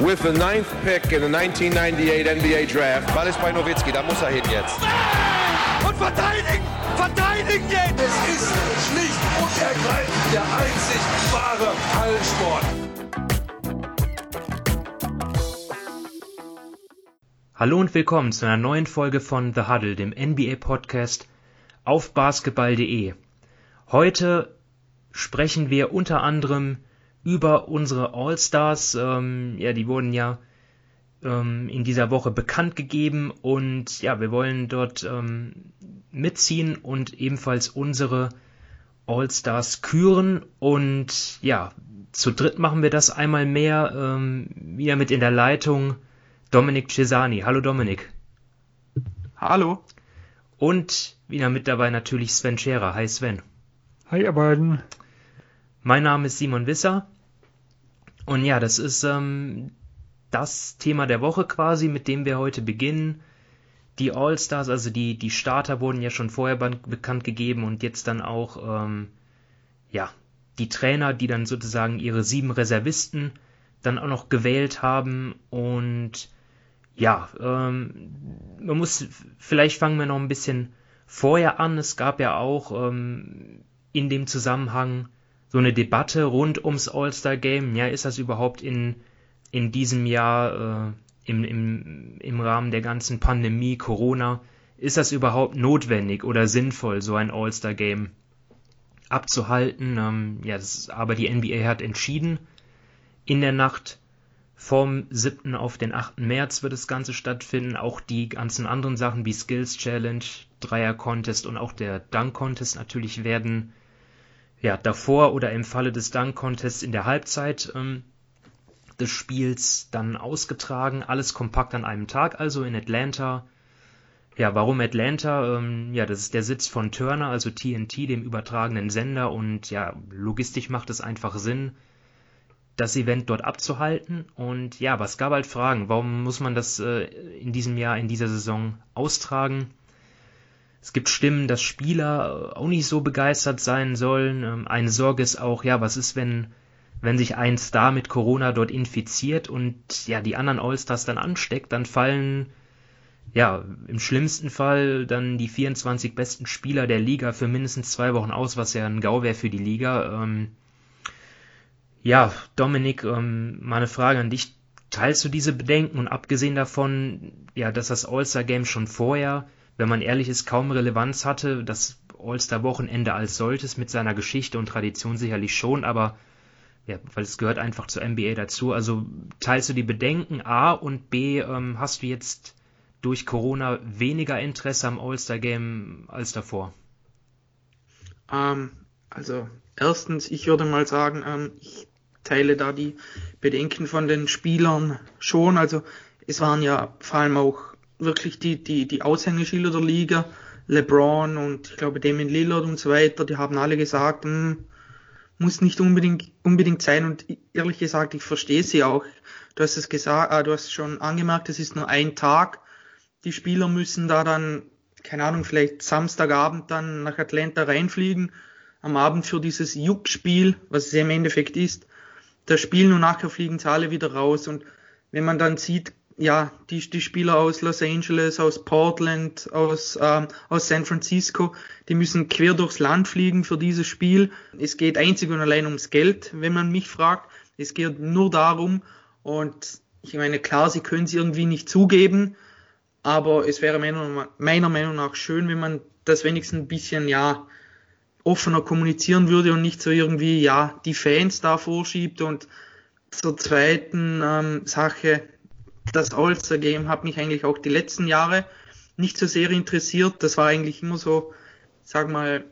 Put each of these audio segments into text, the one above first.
with the ninth pick in the 1998 NBA Draft. Ball ist bei Nowitzki, da muss er hin jetzt. Und verteidigen! Verteidigen jetzt! Es ist schlicht und ergreifend der einzig wahre Hallensport. Hallo und willkommen zu einer neuen Folge von The Huddle, dem NBA-Podcast auf basketball.de. Heute sprechen wir unter anderem über unsere All-Stars. Ähm, ja, die wurden ja ähm, in dieser Woche bekannt gegeben und ja, wir wollen dort ähm, mitziehen und ebenfalls unsere All-Stars küren und ja, zu dritt machen wir das einmal mehr, ähm, wieder mit in der Leitung Dominik Cesani. Hallo Dominik. Hallo. Und wieder mit dabei natürlich Sven Scherer. Hi Sven. Hi ihr beiden. Mein Name ist Simon Wisser und ja, das ist ähm, das Thema der Woche quasi, mit dem wir heute beginnen. Die All-Stars, also die, die Starter wurden ja schon vorher bekannt gegeben und jetzt dann auch, ähm, ja, die Trainer, die dann sozusagen ihre sieben Reservisten dann auch noch gewählt haben und ja, ähm, man muss, vielleicht fangen wir noch ein bisschen vorher an. Es gab ja auch ähm, in dem Zusammenhang so eine Debatte rund ums All-Star-Game. Ja, ist das überhaupt in, in diesem Jahr äh, im, im, im Rahmen der ganzen Pandemie, Corona, ist das überhaupt notwendig oder sinnvoll, so ein All-Star-Game abzuhalten? Ähm, ja, das, aber die NBA hat entschieden, in der Nacht vom 7. auf den 8. März wird das Ganze stattfinden. Auch die ganzen anderen Sachen wie Skills Challenge, Dreier Contest und auch der Dunk Contest natürlich werden ja, davor oder im Falle des Dunk Contests in der Halbzeit ähm, des Spiels dann ausgetragen. Alles kompakt an einem Tag, also in Atlanta. Ja, warum Atlanta? Ähm, ja, das ist der Sitz von Turner, also TNT, dem übertragenen Sender. Und ja, logistisch macht es einfach Sinn, das Event dort abzuhalten. Und ja, aber es gab halt Fragen. Warum muss man das äh, in diesem Jahr, in dieser Saison austragen? Es gibt Stimmen, dass Spieler äh, auch nicht so begeistert sein sollen. Ähm, eine Sorge ist auch, ja, was ist, wenn, wenn sich ein Star mit Corona dort infiziert und ja, die anderen Allstars dann ansteckt, dann fallen ja, im schlimmsten Fall dann die 24 besten Spieler der Liga für mindestens zwei Wochen aus, was ja ein GAU wäre für die Liga. Ähm, ja, Dominik, ähm, mal eine Frage an dich. Teilst du diese Bedenken und abgesehen davon, ja, dass das All-Star-Game schon vorher wenn man ehrlich ist, kaum Relevanz hatte. Das All-Star-Wochenende als solches mit seiner Geschichte und Tradition sicherlich schon, aber ja, weil es gehört einfach zur NBA dazu. Also teilst du die Bedenken A und B, ähm, hast du jetzt durch Corona weniger Interesse am All-Star-Game als davor? Ähm, also erstens, ich würde mal sagen, ähm, ich teile da die Bedenken von den Spielern schon. Also es waren ja vor allem auch wirklich die, die, die Aushängeschilder der Liga, LeBron und ich glaube Damien Lillard und so weiter, die haben alle gesagt, hm, muss nicht unbedingt, unbedingt sein und ehrlich gesagt, ich verstehe sie auch. Du hast es gesagt, äh, du hast schon angemerkt, es ist nur ein Tag. Die Spieler müssen da dann, keine Ahnung, vielleicht Samstagabend dann nach Atlanta reinfliegen, am Abend für dieses Juck-Spiel, was es im Endeffekt ist, das Spiel und nachher fliegen sie alle wieder raus und wenn man dann sieht, ja, die, die Spieler aus Los Angeles, aus Portland, aus, ähm, aus San Francisco, die müssen quer durchs Land fliegen für dieses Spiel. Es geht einzig und allein ums Geld, wenn man mich fragt. Es geht nur darum und ich meine, klar, sie können es irgendwie nicht zugeben, aber es wäre meiner, meiner Meinung nach schön, wenn man das wenigstens ein bisschen, ja, offener kommunizieren würde und nicht so irgendwie, ja, die Fans da vorschiebt und zur zweiten ähm, Sache, das All-Star-Game hat mich eigentlich auch die letzten Jahre nicht so sehr interessiert. Das war eigentlich immer so, sag mal,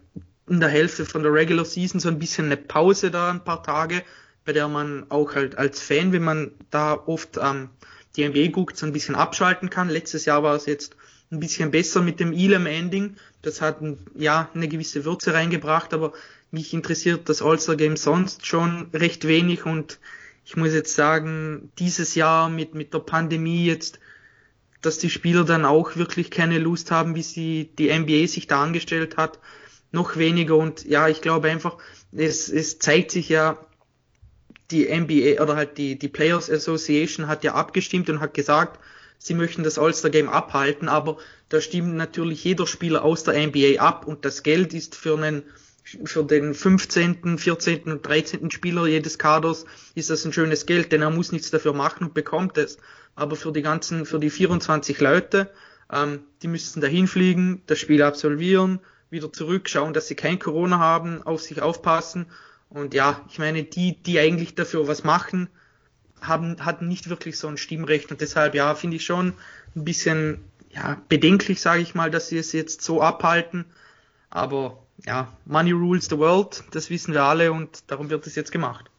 in der Hälfte von der Regular Season so ein bisschen eine Pause da, ein paar Tage, bei der man auch halt als Fan, wenn man da oft ähm, die NBA guckt, so ein bisschen abschalten kann. Letztes Jahr war es jetzt ein bisschen besser mit dem Elam Ending. Das hat ja eine gewisse Würze reingebracht, aber mich interessiert das All-Star Game sonst schon recht wenig und ich muss jetzt sagen, dieses Jahr mit, mit der Pandemie jetzt, dass die Spieler dann auch wirklich keine Lust haben, wie sie die NBA sich da angestellt hat, noch weniger. Und ja, ich glaube einfach, es, es zeigt sich ja, die NBA oder halt die, die Players Association hat ja abgestimmt und hat gesagt, sie möchten das All-Star-Game abhalten, aber da stimmt natürlich jeder Spieler aus der NBA ab und das Geld ist für einen für den 15., 14. und 13. Spieler jedes Kaders ist das ein schönes Geld, denn er muss nichts dafür machen und bekommt es. Aber für die ganzen, für die 24 Leute, ähm, die müssten dahin fliegen, das Spiel absolvieren, wieder zurückschauen, dass sie kein Corona haben, auf sich aufpassen. Und ja, ich meine, die, die eigentlich dafür was machen, haben, hatten nicht wirklich so ein Stimmrecht und deshalb, ja, finde ich schon ein bisschen ja, bedenklich, sage ich mal, dass sie es jetzt so abhalten. Aber ja, Money rules the world, das wissen wir alle und darum wird es jetzt gemacht.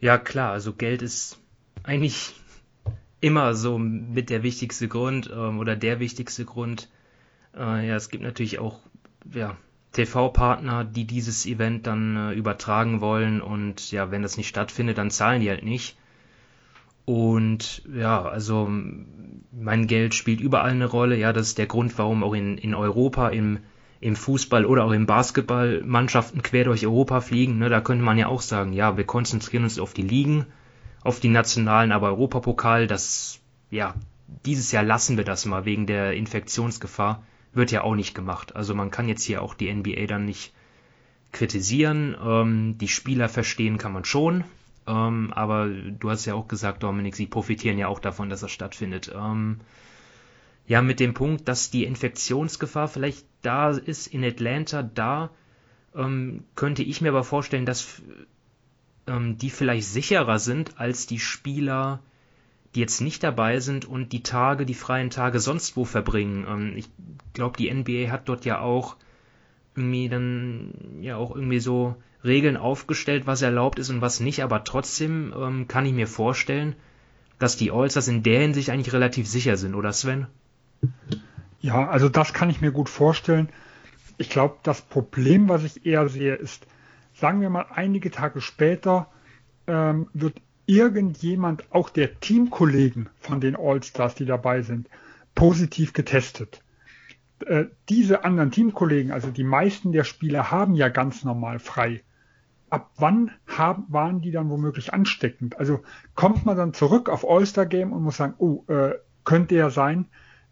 Ja, klar, also Geld ist eigentlich immer so mit der wichtigste Grund ähm, oder der wichtigste Grund. Äh, ja, es gibt natürlich auch ja, TV-Partner, die dieses Event dann äh, übertragen wollen und ja, wenn das nicht stattfindet, dann zahlen die halt nicht. Und ja, also mein Geld spielt überall eine Rolle. Ja, das ist der Grund, warum auch in, in Europa im, im Fußball oder auch im Basketball Mannschaften quer durch Europa fliegen. Ne, da könnte man ja auch sagen, ja, wir konzentrieren uns auf die Ligen, auf die nationalen, aber Europapokal, das, ja, dieses Jahr lassen wir das mal wegen der Infektionsgefahr. Wird ja auch nicht gemacht. Also man kann jetzt hier auch die NBA dann nicht kritisieren. Ähm, die Spieler verstehen kann man schon. Ähm, aber du hast ja auch gesagt, Dominik, sie profitieren ja auch davon, dass das stattfindet. Ähm, ja, mit dem Punkt, dass die Infektionsgefahr vielleicht da ist in Atlanta, da ähm, könnte ich mir aber vorstellen, dass ähm, die vielleicht sicherer sind als die Spieler, die jetzt nicht dabei sind und die Tage, die freien Tage sonst wo verbringen. Ähm, ich glaube, die NBA hat dort ja auch irgendwie dann ja auch irgendwie so Regeln aufgestellt, was erlaubt ist und was nicht, aber trotzdem ähm, kann ich mir vorstellen, dass die Allstars in der Hinsicht eigentlich relativ sicher sind, oder Sven? Ja, also das kann ich mir gut vorstellen. Ich glaube, das Problem, was ich eher sehe, ist, sagen wir mal, einige Tage später ähm, wird irgendjemand, auch der Teamkollegen von den Allstars, die dabei sind, positiv getestet. Äh, diese anderen Teamkollegen, also die meisten der Spieler haben ja ganz normal frei ab wann haben, waren die dann womöglich ansteckend? Also kommt man dann zurück auf All-Star Game und muss sagen, oh, äh, könnte ja sein,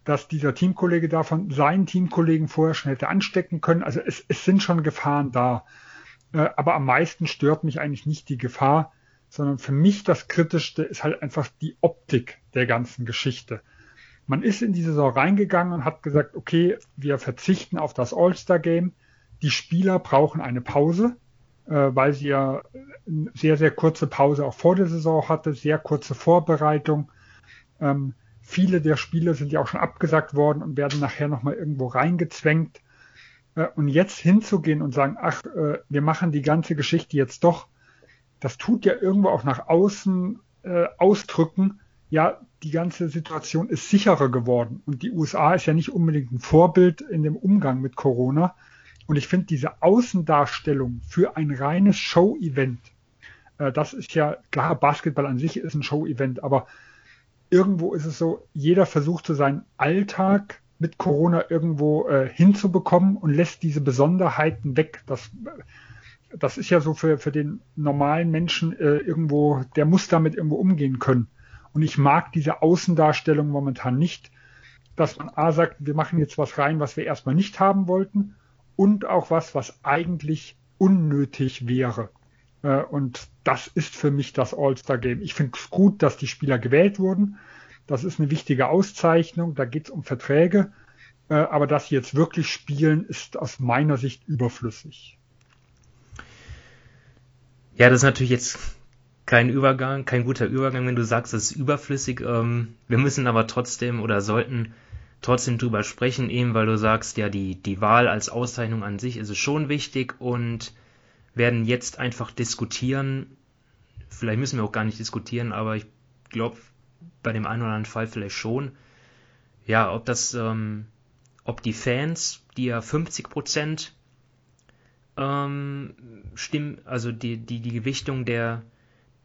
dass dieser Teamkollege davon seinen Teamkollegen vorher schon hätte anstecken können. Also es, es sind schon Gefahren da. Äh, aber am meisten stört mich eigentlich nicht die Gefahr, sondern für mich das Kritischste ist halt einfach die Optik der ganzen Geschichte. Man ist in die Saison reingegangen und hat gesagt, okay, wir verzichten auf das All-Star Game. Die Spieler brauchen eine Pause äh, weil sie ja eine sehr, sehr kurze Pause auch vor der Saison hatte, sehr kurze Vorbereitung. Ähm, viele der Spiele sind ja auch schon abgesagt worden und werden nachher nochmal irgendwo reingezwängt. Äh, und jetzt hinzugehen und sagen, ach, äh, wir machen die ganze Geschichte jetzt doch, das tut ja irgendwo auch nach außen äh, ausdrücken, ja, die ganze Situation ist sicherer geworden. Und die USA ist ja nicht unbedingt ein Vorbild in dem Umgang mit Corona. Und ich finde diese Außendarstellung für ein reines Show-Event, das ist ja klar, Basketball an sich ist ein Show-Event, aber irgendwo ist es so, jeder versucht so seinen Alltag mit Corona irgendwo äh, hinzubekommen und lässt diese Besonderheiten weg. Das, das ist ja so für, für den normalen Menschen äh, irgendwo, der muss damit irgendwo umgehen können. Und ich mag diese Außendarstellung momentan nicht, dass man A sagt, wir machen jetzt was rein, was wir erstmal nicht haben wollten und auch was, was eigentlich unnötig wäre. Äh, und das ist für mich das All-Star-Game. Ich finde es gut, dass die Spieler gewählt wurden. Das ist eine wichtige Auszeichnung. Da geht es um Verträge. Äh, aber dass sie jetzt wirklich spielen, ist aus meiner Sicht überflüssig. Ja, das ist natürlich jetzt kein Übergang, kein guter Übergang, wenn du sagst, es ist überflüssig. Ähm, wir müssen aber trotzdem oder sollten trotzdem drüber sprechen, eben weil du sagst, ja, die, die Wahl als Auszeichnung an sich ist es schon wichtig und werden jetzt einfach diskutieren. Vielleicht müssen wir auch gar nicht diskutieren, aber ich glaube, bei dem einen oder anderen Fall vielleicht schon. Ja, ob das, ähm, ob die Fans, die ja 50 Prozent ähm, stimmen, also die, die, die Gewichtung der,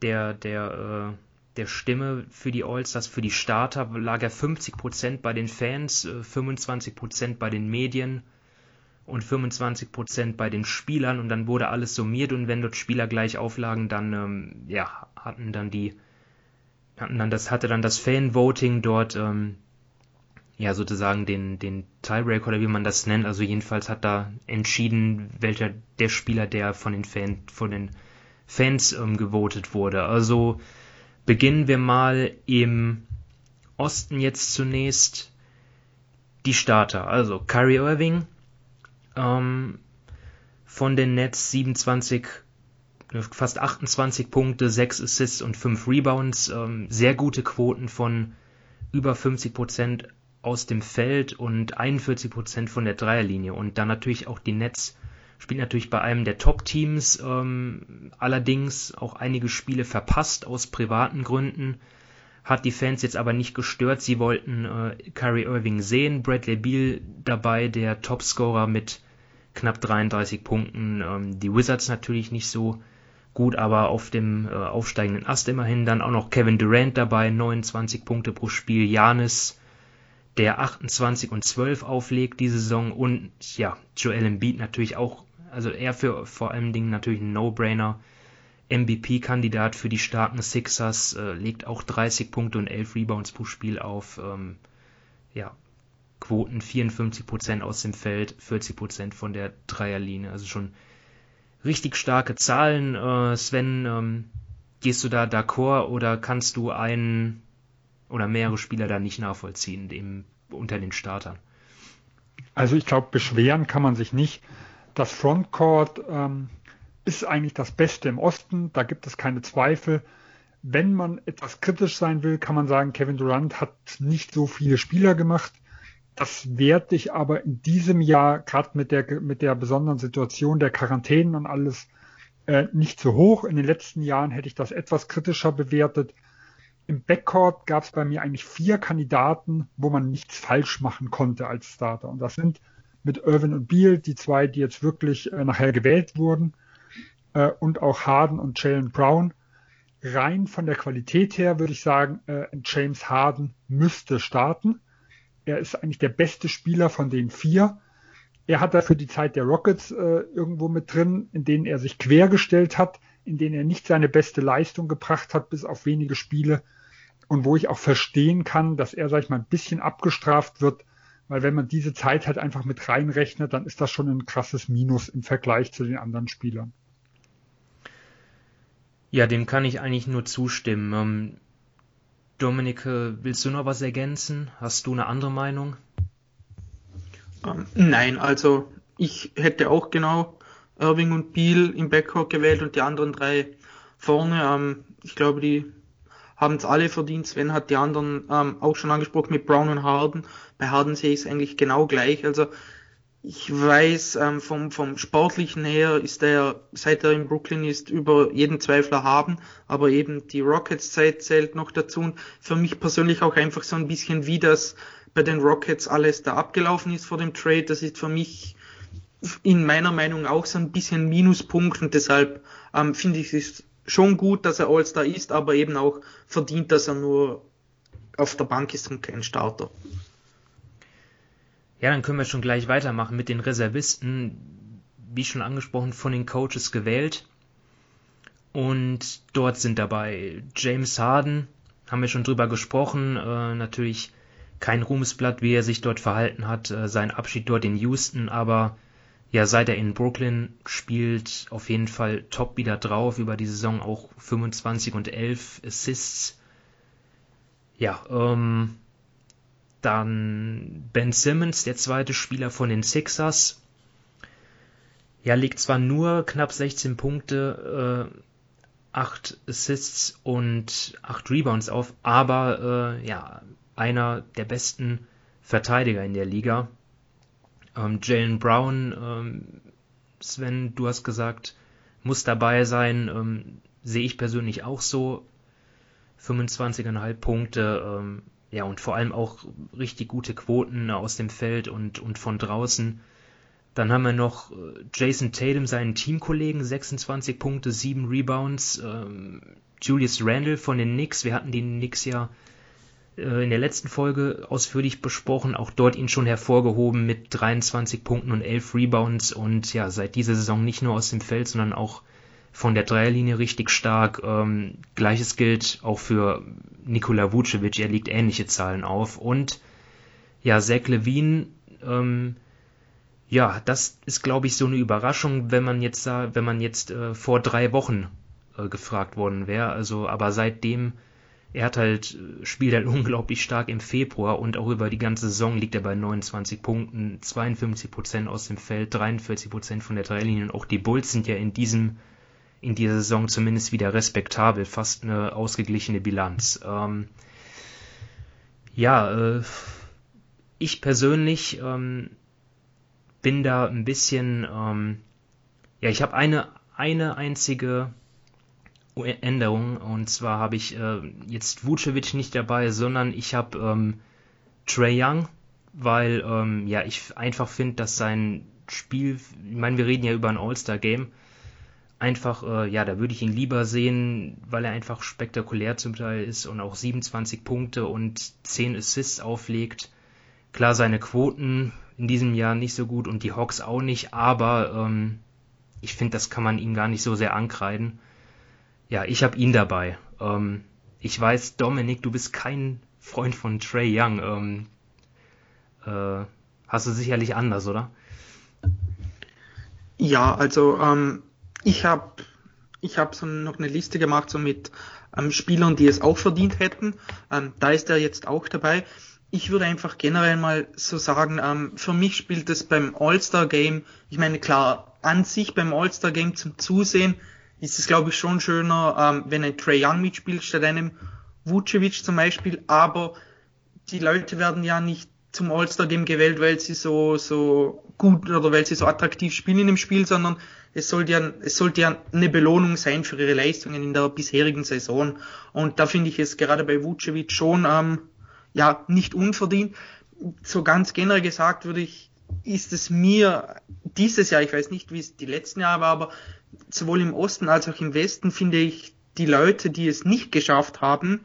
der, der, äh, der Stimme für die Allstars, für die Starter lag er 50% bei den Fans, 25% äh, bei den Medien und 25% bei den Spielern und dann wurde alles summiert und wenn dort Spieler gleich auflagen, dann ähm, ja, hatten dann die hatten dann das hatte dann das Fan-Voting dort ähm, ja sozusagen den den Tiebreak oder wie man das nennt, also jedenfalls hat da entschieden, welcher der Spieler der von den Fan von den Fans ähm, gewotet wurde. Also beginnen wir mal im Osten jetzt zunächst die Starter. Also Kyrie Irving ähm, von den Nets 27, fast 28 Punkte, 6 Assists und 5 Rebounds. Ähm, sehr gute Quoten von über 50 Prozent aus dem Feld und 41 Prozent von der Dreierlinie. Und dann natürlich auch die Nets spielt natürlich bei einem der Top-Teams, ähm, allerdings auch einige Spiele verpasst aus privaten Gründen hat die Fans jetzt aber nicht gestört. Sie wollten äh, Kyrie Irving sehen, Bradley Beal dabei, der Topscorer mit knapp 33 Punkten. Ähm, die Wizards natürlich nicht so gut, aber auf dem äh, aufsteigenden Ast immerhin. Dann auch noch Kevin Durant dabei, 29 Punkte pro Spiel. Janis, der 28 und 12 auflegt diese Saison. Und ja, Joel Embiid natürlich auch, also er für vor allen Dingen natürlich ein No-Brainer MVP-Kandidat für die starken Sixers, äh, legt auch 30 Punkte und 11 Rebounds pro Spiel auf. Ähm, ja, Quoten 54% aus dem Feld, 40% von der Dreierlinie. Also schon richtig starke Zahlen. Äh, Sven, ähm, gehst du da d'accord oder kannst du einen oder mehrere Spieler da nicht nachvollziehen dem, unter den Startern? Also ich glaube, beschweren kann man sich nicht. Das Frontcourt ähm, ist eigentlich das Beste im Osten, da gibt es keine Zweifel. Wenn man etwas kritisch sein will, kann man sagen, Kevin Durant hat nicht so viele Spieler gemacht. Das werte ich aber in diesem Jahr, gerade mit der, mit der besonderen Situation der Quarantänen und alles, äh, nicht so hoch. In den letzten Jahren hätte ich das etwas kritischer bewertet. Im Backcourt gab es bei mir eigentlich vier Kandidaten, wo man nichts falsch machen konnte als Starter. Und das sind mit Irvin und Beal die zwei, die jetzt wirklich äh, nachher gewählt wurden äh, und auch Harden und Jalen Brown. Rein von der Qualität her würde ich sagen, äh, James Harden müsste starten. Er ist eigentlich der beste Spieler von den vier. Er hat dafür die Zeit der Rockets äh, irgendwo mit drin, in denen er sich quergestellt hat, in denen er nicht seine beste Leistung gebracht hat, bis auf wenige Spiele. Und wo ich auch verstehen kann, dass er, sag ich mal, ein bisschen abgestraft wird, weil wenn man diese Zeit halt einfach mit reinrechnet, dann ist das schon ein krasses Minus im Vergleich zu den anderen Spielern. Ja, dem kann ich eigentlich nur zustimmen. Dominik, willst du noch was ergänzen? Hast du eine andere Meinung? Ähm, nein, also ich hätte auch genau Irving und Beal im Backcourt gewählt und die anderen drei vorne. Ähm, ich glaube, die haben es alle verdient. Sven hat die anderen ähm, auch schon angesprochen mit Brown und Harden. Bei Harden sehe ich es eigentlich genau gleich. Also ich weiß, ähm, vom, vom Sportlichen her ist er, seit er in Brooklyn ist, über jeden Zweifler haben, aber eben die Rockets-Zeit zählt noch dazu und für mich persönlich auch einfach so ein bisschen wie das bei den Rockets alles da abgelaufen ist vor dem Trade, das ist für mich in meiner Meinung auch so ein bisschen Minuspunkt und deshalb ähm, finde ich es schon gut, dass er All-Star ist, aber eben auch verdient, dass er nur auf der Bank ist und kein Starter. Ja, dann können wir schon gleich weitermachen mit den Reservisten, wie schon angesprochen, von den Coaches gewählt. Und dort sind dabei James Harden, haben wir schon drüber gesprochen, äh, natürlich kein Ruhmesblatt, wie er sich dort verhalten hat, äh, sein Abschied dort in Houston, aber ja, seit er in Brooklyn spielt, auf jeden Fall top wieder drauf, über die Saison auch 25 und 11 Assists. Ja, ähm, dann Ben Simmons, der zweite Spieler von den Sixers. Ja, legt zwar nur knapp 16 Punkte, äh, 8 Assists und 8 Rebounds auf, aber äh, ja, einer der besten Verteidiger in der Liga. Ähm, Jalen Brown, ähm, Sven, du hast gesagt, muss dabei sein, ähm, sehe ich persönlich auch so. 25,5 Punkte, ähm, ja, und vor allem auch richtig gute Quoten aus dem Feld und, und von draußen. Dann haben wir noch äh, Jason Tatum, seinen Teamkollegen, 26 Punkte, 7 Rebounds. Ähm, Julius Randle von den Knicks, wir hatten die Knicks ja äh, in der letzten Folge ausführlich besprochen, auch dort ihn schon hervorgehoben mit 23 Punkten und 11 Rebounds und ja, seit dieser Saison nicht nur aus dem Feld, sondern auch von der Dreierlinie richtig stark. Ähm, Gleiches gilt auch für Nikola Vucevic, er legt ähnliche Zahlen auf und ja, Zach Levine, ähm, ja, das ist, glaube ich, so eine Überraschung, wenn man jetzt, wenn man jetzt äh, vor drei Wochen äh, gefragt worden wäre. Also, aber seitdem er hat halt, spielt halt unglaublich stark im Februar und auch über die ganze Saison liegt er bei 29 Punkten, 52 Prozent aus dem Feld, 43 Prozent von der Dreilinie und auch die Bulls sind ja in diesem, in dieser Saison zumindest wieder respektabel, fast eine ausgeglichene Bilanz. Ähm, ja, äh, ich persönlich ähm, bin da ein bisschen, ähm, ja, ich habe eine, eine einzige Änderung. Und zwar habe ich äh, jetzt Vucevic nicht dabei, sondern ich habe ähm, Trey Young, weil ähm, ja ich einfach finde, dass sein Spiel, ich meine, wir reden ja über ein All-Star-Game, einfach, äh, ja, da würde ich ihn lieber sehen, weil er einfach spektakulär zum Teil ist und auch 27 Punkte und 10 Assists auflegt. Klar, seine Quoten in diesem Jahr nicht so gut und die Hawks auch nicht, aber ähm, ich finde, das kann man ihm gar nicht so sehr ankreiden. Ja, ich habe ihn dabei. Ähm, ich weiß, Dominik, du bist kein Freund von Trey Young. Ähm, äh, hast du sicherlich anders, oder? Ja, also ähm, ich habe ich hab so noch eine Liste gemacht so mit ähm, Spielern, die es auch verdient hätten. Ähm, da ist er jetzt auch dabei. Ich würde einfach generell mal so sagen, ähm, für mich spielt es beim All-Star-Game, ich meine klar, an sich beim All-Star-Game zum Zusehen ist es, glaube ich, schon schöner, ähm, wenn ein Trey Young mitspielt statt einem Vucevic zum Beispiel. Aber die Leute werden ja nicht zum All-Star-Game gewählt, weil sie so, so gut oder weil sie so attraktiv spielen in dem Spiel, sondern es sollte ja, es sollte ja eine Belohnung sein für ihre Leistungen in der bisherigen Saison. Und da finde ich es gerade bei Vucevic schon, ähm, ja, nicht unverdient. So ganz generell gesagt würde ich, ist es mir dieses Jahr, ich weiß nicht, wie es die letzten Jahre war, aber sowohl im Osten als auch im Westen finde ich die Leute, die es nicht geschafft haben,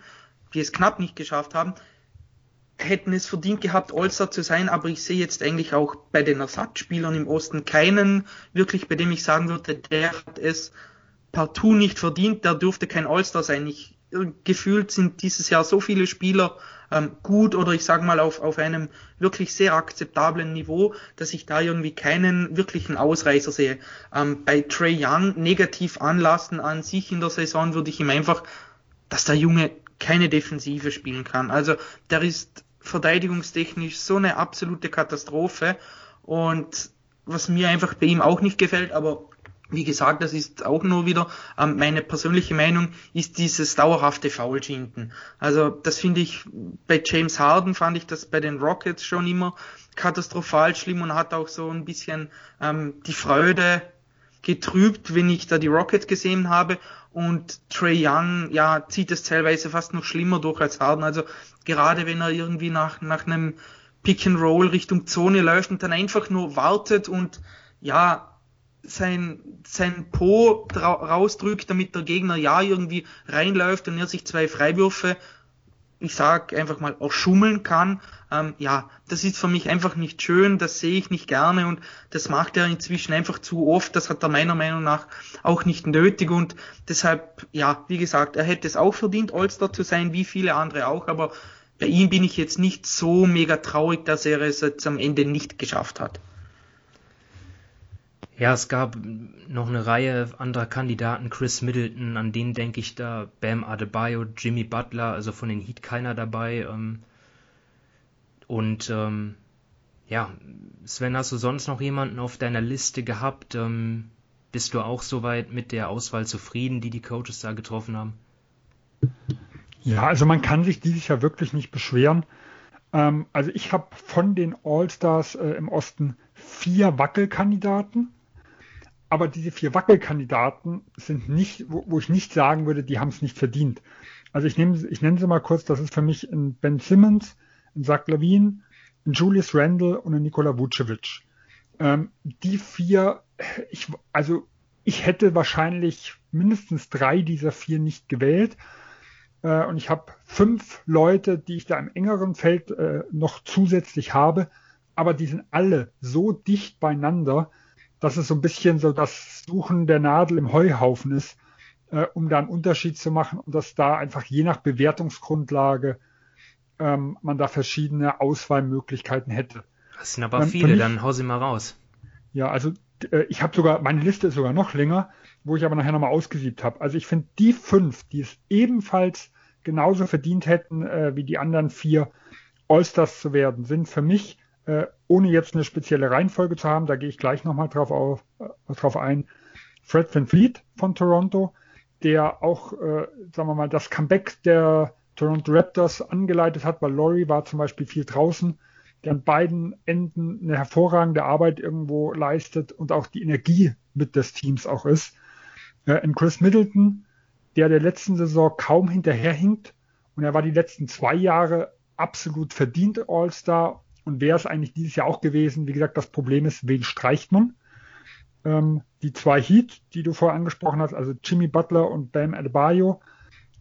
die es knapp nicht geschafft haben, hätten es verdient gehabt, All-Star zu sein, aber ich sehe jetzt eigentlich auch bei den Ersatzspielern im Osten keinen wirklich, bei dem ich sagen würde, der hat es partout nicht verdient, der dürfte kein All-Star sein. Ich, gefühlt sind dieses Jahr so viele Spieler ähm, gut oder ich sage mal auf, auf einem wirklich sehr akzeptablen Niveau, dass ich da irgendwie keinen wirklichen Ausreißer sehe. Ähm, bei Trey Young negativ anlassen an sich in der Saison würde ich ihm einfach, dass der Junge keine Defensive spielen kann. Also der ist verteidigungstechnisch so eine absolute Katastrophe und was mir einfach bei ihm auch nicht gefällt, aber wie gesagt, das ist auch nur wieder ähm, meine persönliche Meinung, ist dieses dauerhafte Foulschinden. Also das finde ich bei James Harden fand ich das bei den Rockets schon immer katastrophal schlimm und hat auch so ein bisschen ähm, die Freude getrübt, wenn ich da die Rockets gesehen habe. Und Trey Young, ja, zieht es teilweise fast noch schlimmer durch als Harden. Also gerade wenn er irgendwie nach, nach einem Pick and Roll Richtung Zone läuft und dann einfach nur wartet und ja, sein, sein Po rausdrückt, damit der Gegner ja irgendwie reinläuft und er sich zwei Freiwürfe, ich sag einfach mal, auch schummeln kann. Ähm, ja, das ist für mich einfach nicht schön, das sehe ich nicht gerne und das macht er inzwischen einfach zu oft. Das hat er meiner Meinung nach auch nicht nötig und deshalb, ja, wie gesagt, er hätte es auch verdient, All-Star zu sein, wie viele andere auch, aber bei ihm bin ich jetzt nicht so mega traurig, dass er es jetzt am Ende nicht geschafft hat. Ja, es gab noch eine Reihe anderer Kandidaten, Chris Middleton, an den denke ich da, Bam Adebayo, Jimmy Butler, also von den Heat keiner dabei. Ähm, und ähm, ja, Sven, hast du sonst noch jemanden auf deiner Liste gehabt? Ähm, bist du auch soweit mit der Auswahl zufrieden, die die Coaches da getroffen haben? Ja, also man kann sich dieses Jahr wirklich nicht beschweren. Ähm, also ich habe von den All-Stars äh, im Osten vier Wackelkandidaten aber diese vier Wackelkandidaten sind nicht, wo, wo ich nicht sagen würde, die haben es nicht verdient. Also ich nehme, ich nenne sie mal kurz, das ist für mich ein Ben Simmons, ein Zach Lavin, ein Julius Randle und ein Nikola Vucevic. Ähm, die vier, ich, also ich hätte wahrscheinlich mindestens drei dieser vier nicht gewählt. Äh, und ich habe fünf Leute, die ich da im engeren Feld äh, noch zusätzlich habe, aber die sind alle so dicht beieinander, dass es so ein bisschen so das Suchen der Nadel im Heuhaufen ist, äh, um da einen Unterschied zu machen und dass da einfach je nach Bewertungsgrundlage ähm, man da verschiedene Auswahlmöglichkeiten hätte. Das sind aber ähm, viele, mich, dann hau sie mal raus. Ja, also äh, ich habe sogar, meine Liste ist sogar noch länger, wo ich aber nachher nochmal ausgesiebt habe. Also ich finde die fünf, die es ebenfalls genauso verdient hätten äh, wie die anderen vier Allstars zu werden, sind für mich, äh, ohne jetzt eine spezielle Reihenfolge zu haben, da gehe ich gleich nochmal drauf, auf, äh, drauf ein, Fred Van Fleet von Toronto, der auch, äh, sagen wir mal, das Comeback der Toronto Raptors angeleitet hat, weil Laurie war zum Beispiel viel draußen, der an beiden Enden eine hervorragende Arbeit irgendwo leistet und auch die Energie mit des Teams auch ist. Äh, in Chris Middleton, der der letzten Saison kaum hinterherhinkt und er war die letzten zwei Jahre absolut verdient All-Star und wäre es eigentlich dieses Jahr auch gewesen. Wie gesagt, das Problem ist, wen streicht man? Ähm, die zwei Heat, die du vorher angesprochen hast, also Jimmy Butler und Bam Adebayo,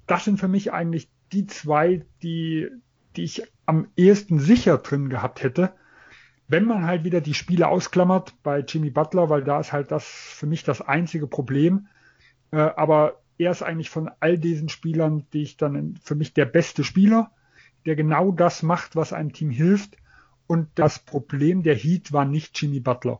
das sind für mich eigentlich die zwei, die, die ich am ehesten sicher drin gehabt hätte. Wenn man halt wieder die Spiele ausklammert bei Jimmy Butler, weil da ist halt das für mich das einzige Problem. Äh, aber er ist eigentlich von all diesen Spielern, die ich dann für mich der beste Spieler, der genau das macht, was einem Team hilft. Und das Problem der Heat war nicht Jimmy Butler.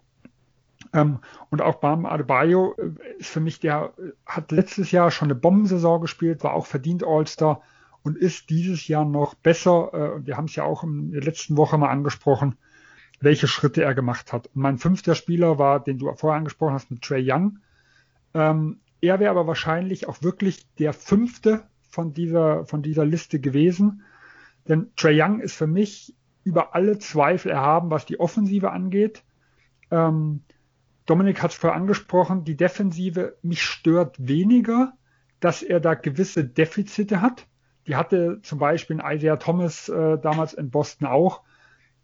Ähm, und auch Bam Adebayo äh, ist für mich, der äh, hat letztes Jahr schon eine Bombensaison gespielt, war auch verdient All-Star und ist dieses Jahr noch besser. Äh, wir haben es ja auch in der letzten Woche mal angesprochen, welche Schritte er gemacht hat. Und mein fünfter Spieler war, den du vorher angesprochen hast, mit Trey Young. Ähm, er wäre aber wahrscheinlich auch wirklich der fünfte von dieser, von dieser Liste gewesen. Denn Trey Young ist für mich über alle Zweifel erhaben, was die Offensive angeht. Ähm, Dominik hat es vorher angesprochen, die Defensive, mich stört weniger, dass er da gewisse Defizite hat. Die hatte zum Beispiel Isaiah Thomas äh, damals in Boston auch.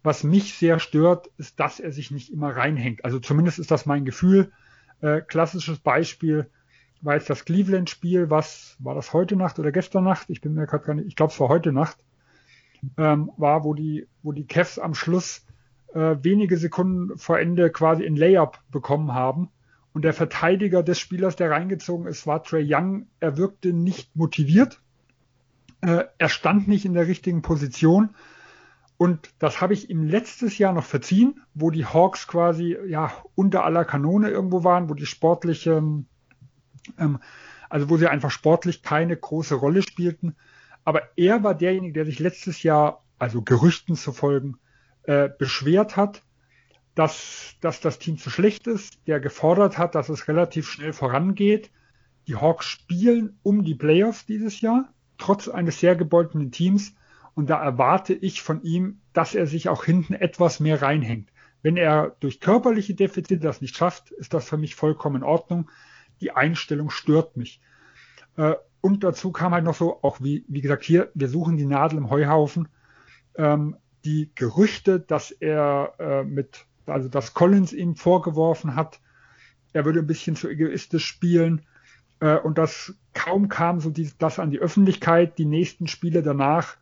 Was mich sehr stört, ist, dass er sich nicht immer reinhängt. Also zumindest ist das mein Gefühl. Äh, klassisches Beispiel war jetzt das Cleveland-Spiel, was war das heute Nacht oder gestern Nacht? Ich bin mir gerade gar nicht, ich glaube es war heute Nacht, ähm, war, wo die, wo die Cavs am Schluss äh, wenige Sekunden vor Ende quasi in Layup bekommen haben. Und der Verteidiger des Spielers, der reingezogen ist, war Trey Young. Er wirkte nicht motiviert. Äh, er stand nicht in der richtigen Position. Und das habe ich ihm letztes Jahr noch verziehen, wo die Hawks quasi ja unter aller Kanone irgendwo waren, wo die sportliche ähm, also wo sie einfach sportlich keine große Rolle spielten. Aber er war derjenige, der sich letztes Jahr, also Gerüchten zu folgen, äh, beschwert hat, dass, dass das Team zu schlecht ist, der gefordert hat, dass es relativ schnell vorangeht. Die Hawks spielen um die Playoffs dieses Jahr, trotz eines sehr gebeuteten Teams. Und da erwarte ich von ihm, dass er sich auch hinten etwas mehr reinhängt. Wenn er durch körperliche Defizite das nicht schafft, ist das für mich vollkommen in Ordnung die Einstellung stört mich. Und dazu kam halt noch so, auch wie, wie gesagt, hier, wir suchen die Nadel im Heuhaufen. Ähm, die Gerüchte, dass er äh, mit, also dass Collins ihm vorgeworfen hat, er würde ein bisschen zu egoistisch spielen. Äh, und das kaum kam so die, das an die Öffentlichkeit. Die nächsten Spiele danach,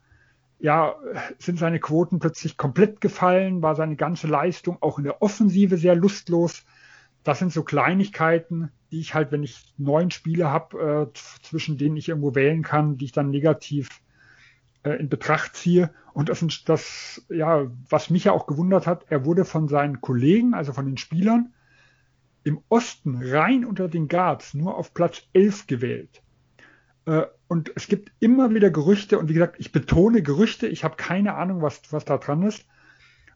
ja, sind seine Quoten plötzlich komplett gefallen, war seine ganze Leistung auch in der Offensive sehr lustlos. Das sind so Kleinigkeiten, die ich halt, wenn ich neun Spiele habe, äh, zwischen denen ich irgendwo wählen kann, die ich dann negativ äh, in Betracht ziehe. Und das ist das, ja, was mich ja auch gewundert hat, er wurde von seinen Kollegen, also von den Spielern, im Osten rein unter den Guards nur auf Platz 11 gewählt. Äh, und es gibt immer wieder Gerüchte, und wie gesagt, ich betone Gerüchte, ich habe keine Ahnung, was, was da dran ist,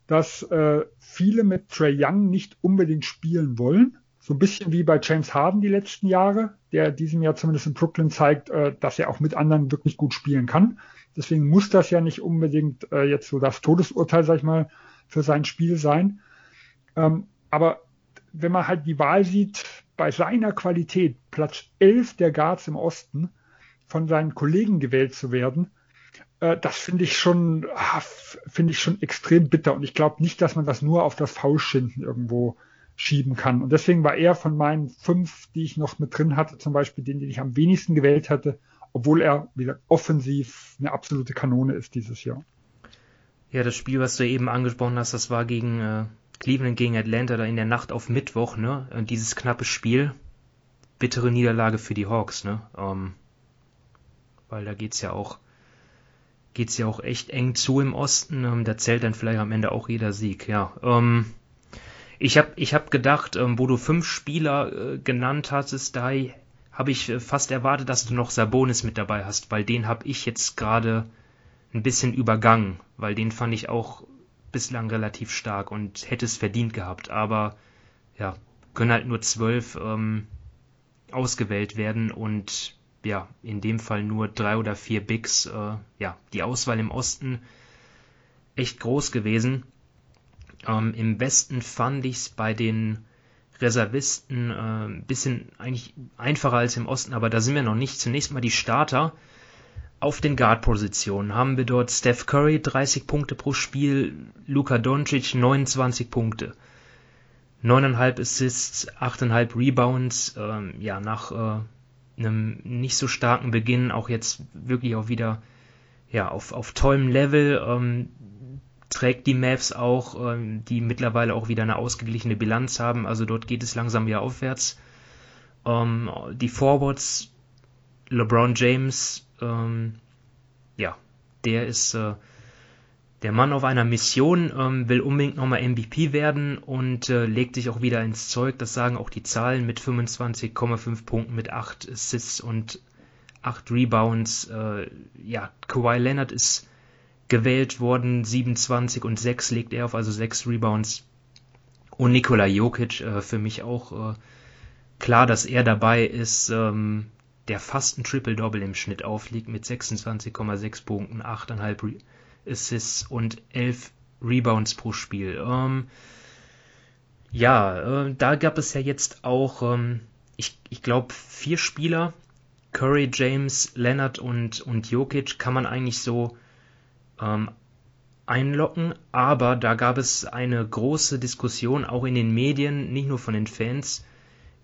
dass äh, viele mit Trey Young nicht unbedingt spielen wollen so ein bisschen wie bei James Harden die letzten Jahre, der diesem Jahr zumindest in Brooklyn zeigt, äh, dass er auch mit anderen wirklich gut spielen kann. Deswegen muss das ja nicht unbedingt äh, jetzt so das Todesurteil, sag ich mal, für sein Spiel sein. Ähm, aber wenn man halt die Wahl sieht, bei seiner Qualität Platz 11 der Guards im Osten von seinen Kollegen gewählt zu werden, das finde ich schon, ah, finde ich schon extrem bitter. Und ich glaube nicht, dass man das nur auf das Faulschinden irgendwo schieben kann. Und deswegen war er von meinen fünf, die ich noch mit drin hatte, zum Beispiel den, den ich am wenigsten gewählt hatte, obwohl er, wie gesagt, offensiv eine absolute Kanone ist dieses Jahr. Ja, das Spiel, was du eben angesprochen hast, das war gegen äh, Cleveland gegen Atlanta da in der Nacht auf Mittwoch, ne? Und dieses knappe Spiel, bittere Niederlage für die Hawks, ne? Ähm, weil da geht's ja auch geht's ja auch echt eng zu im Osten. Ähm, da zählt dann vielleicht am Ende auch jeder Sieg. Ja. Ähm, ich habe ich hab gedacht, ähm, wo du fünf Spieler äh, genannt hattest, da habe ich äh, fast erwartet, dass du noch Sabonis mit dabei hast, weil den habe ich jetzt gerade ein bisschen übergangen, weil den fand ich auch bislang relativ stark und hätte es verdient gehabt. Aber ja, können halt nur zwölf ähm, ausgewählt werden und ja, in dem Fall nur drei oder vier Bigs. Äh, ja, die Auswahl im Osten echt groß gewesen. Ähm, Im Westen fand ich es bei den Reservisten äh, ein bisschen eigentlich einfacher als im Osten, aber da sind wir noch nicht. Zunächst mal die Starter. Auf den Guard-Positionen haben wir dort Steph Curry 30 Punkte pro Spiel, Luka Doncic 29 Punkte, 9,5 Assists, 8,5 Rebounds. Ähm, ja, nach äh, einem nicht so starken Beginn auch jetzt wirklich auch wieder ja auf, auf tollem Level. Ähm, trägt die Mavs auch, ähm, die mittlerweile auch wieder eine ausgeglichene Bilanz haben. Also dort geht es langsam wieder aufwärts. Ähm, die Forwards, LeBron James, ähm, ja, der ist äh, der Mann auf einer Mission, ähm, will unbedingt nochmal MVP werden und äh, legt sich auch wieder ins Zeug. Das sagen auch die Zahlen mit 25,5 Punkten, mit 8 Assists und 8 Rebounds. Äh, ja, Kawhi Leonard ist gewählt worden, 27 und 6 legt er auf, also 6 Rebounds. Und Nikola Jokic, äh, für mich auch äh, klar, dass er dabei ist. Ähm, der fast ein Triple-Double im Schnitt aufliegt mit 26,6 Punkten, 8,5 Assists und 11 Rebounds pro Spiel. Ähm, ja, äh, da gab es ja jetzt auch, ähm, ich, ich glaube, vier Spieler, Curry, James, Leonard und, und Jokic, kann man eigentlich so ähm, einlocken, aber da gab es eine große Diskussion auch in den Medien, nicht nur von den Fans,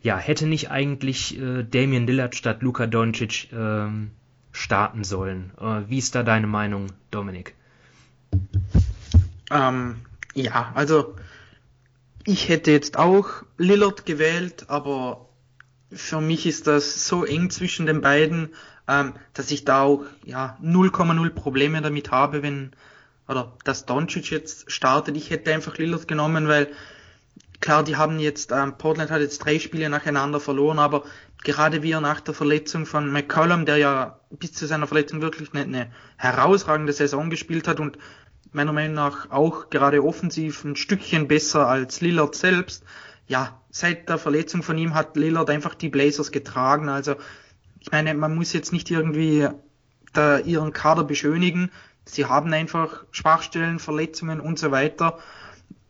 ja, hätte nicht eigentlich äh, Damian Lillard statt Luka Doncic äh, starten sollen? Äh, wie ist da deine Meinung, Dominik? Ähm, ja, also ich hätte jetzt auch Lillard gewählt, aber für mich ist das so eng zwischen den beiden, ähm, dass ich da auch ja 0,0 Probleme damit habe, wenn oder dass Doncic jetzt startet. Ich hätte einfach Lillard genommen, weil klar, die haben jetzt, ähm, Portland hat jetzt drei Spiele nacheinander verloren, aber gerade wie er nach der Verletzung von McCollum, der ja bis zu seiner Verletzung wirklich eine, eine herausragende Saison gespielt hat und meiner Meinung nach auch gerade offensiv ein Stückchen besser als Lillard selbst. Ja, seit der Verletzung von ihm hat Lillard einfach die Blazers getragen. Also ich meine, man muss jetzt nicht irgendwie da ihren Kader beschönigen. Sie haben einfach Schwachstellen, Verletzungen und so weiter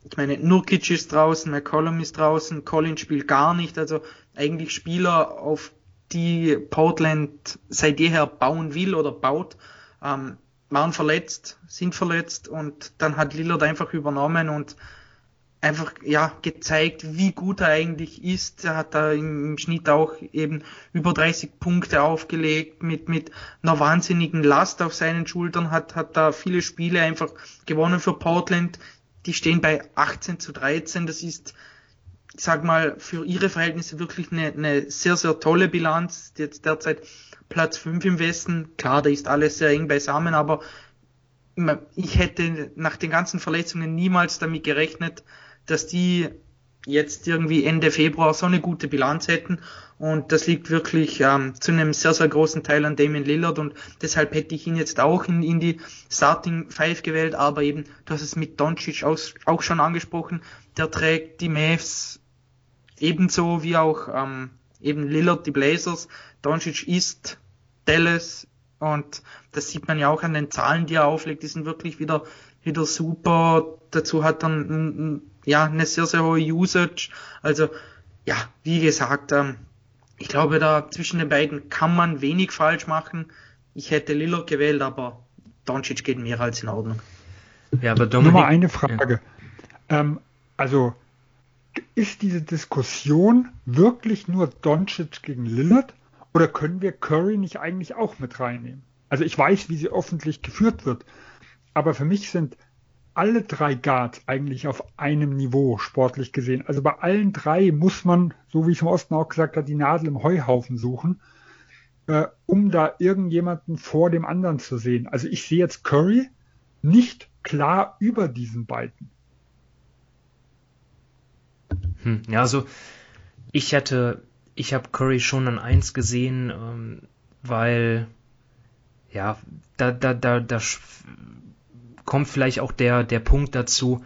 ich meine, Nurkic ist draußen, McCollum ist draußen, Collins spielt gar nicht, also eigentlich Spieler, auf die Portland seit jeher bauen will oder baut, ähm, waren verletzt, sind verletzt und dann hat Lillard einfach übernommen und einfach ja gezeigt, wie gut er eigentlich ist. Er hat da im, Schnitt auch eben über 30 Punkte aufgelegt mit mit einer wahnsinnigen Last auf seinen Schultern, hat hat da viele Spiele einfach gewonnen für Portland die stehen bei 18 zu 13. Das ist, ich sag mal, für ihre Verhältnisse wirklich eine, eine sehr, sehr tolle Bilanz. Jetzt derzeit Platz 5 im Westen. Klar, da ist alles sehr eng beisammen, aber ich hätte nach den ganzen Verletzungen niemals damit gerechnet, dass die jetzt irgendwie Ende Februar so eine gute Bilanz hätten. Und das liegt wirklich ähm, zu einem sehr, sehr großen Teil an Damien Lillard und deshalb hätte ich ihn jetzt auch in, in die Starting Five gewählt, aber eben, du hast es mit Doncic auch, auch schon angesprochen, der trägt die Mavs ebenso wie auch ähm, eben Lillard die Blazers. Doncic ist Dallas und das sieht man ja auch an den Zahlen, die er auflegt, die sind wirklich wieder, wieder super. Dazu hat er ein, ja, eine sehr, sehr hohe Usage. Also, ja, wie gesagt, ähm, ich glaube, da zwischen den beiden kann man wenig falsch machen. Ich hätte Lillard gewählt, aber Doncic geht mehr als in Ordnung. Ja, aber Dominik, Nur mal eine Frage. Ja. Ähm, also, ist diese Diskussion wirklich nur Doncic gegen Lillard Oder können wir Curry nicht eigentlich auch mit reinnehmen? Also ich weiß, wie sie öffentlich geführt wird, aber für mich sind alle drei Guards eigentlich auf einem Niveau sportlich gesehen. Also bei allen drei muss man, so wie ich im Osten auch gesagt habe, die Nadel im Heuhaufen suchen, äh, um da irgendjemanden vor dem anderen zu sehen. Also ich sehe jetzt Curry nicht klar über diesen beiden. Hm, ja, also ich hätte, ich habe Curry schon an eins gesehen, ähm, weil ja, da, da, da, da kommt vielleicht auch der, der Punkt dazu,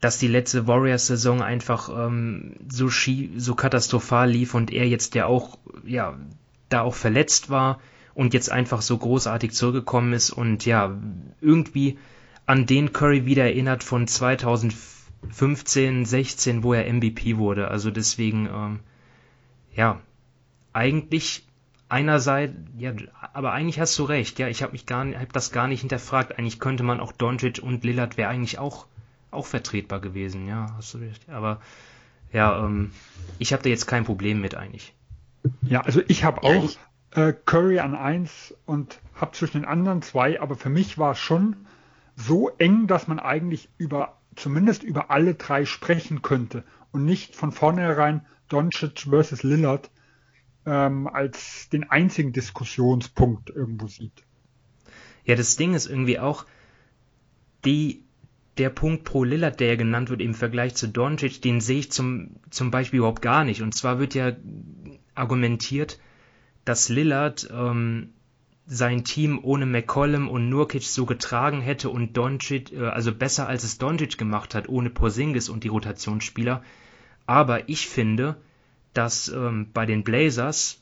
dass die letzte Warriors-Saison einfach ähm, so, so katastrophal lief und er jetzt ja auch, ja, da auch verletzt war und jetzt einfach so großartig zurückgekommen ist und ja, irgendwie an den Curry wieder erinnert von 2015, 16, wo er MVP wurde. Also deswegen, ähm, ja, eigentlich einerseits, ja, aber eigentlich hast du recht, ja, ich habe mich gar hab das gar nicht hinterfragt. Eigentlich könnte man auch Doncic und Lillard wäre eigentlich auch, auch vertretbar gewesen, ja, hast du recht. Aber ja, ähm, ich habe da jetzt kein Problem mit eigentlich. Ja, also ich habe auch äh, Curry an eins und habe zwischen den anderen zwei, aber für mich war es schon so eng, dass man eigentlich über zumindest über alle drei sprechen könnte und nicht von vornherein Doncic versus Lillard ähm, als den einzigen Diskussionspunkt irgendwo sieht. Ja, das Ding ist irgendwie auch, die, der Punkt pro Lillard, der genannt wird im Vergleich zu Doncic, den sehe ich zum, zum Beispiel überhaupt gar nicht. Und zwar wird ja argumentiert, dass Lillard ähm, sein Team ohne McCollum und Nurkic so getragen hätte und Doncic, äh, also besser als es Doncic gemacht hat, ohne Porzingis und die Rotationsspieler. Aber ich finde, dass ähm, bei den Blazers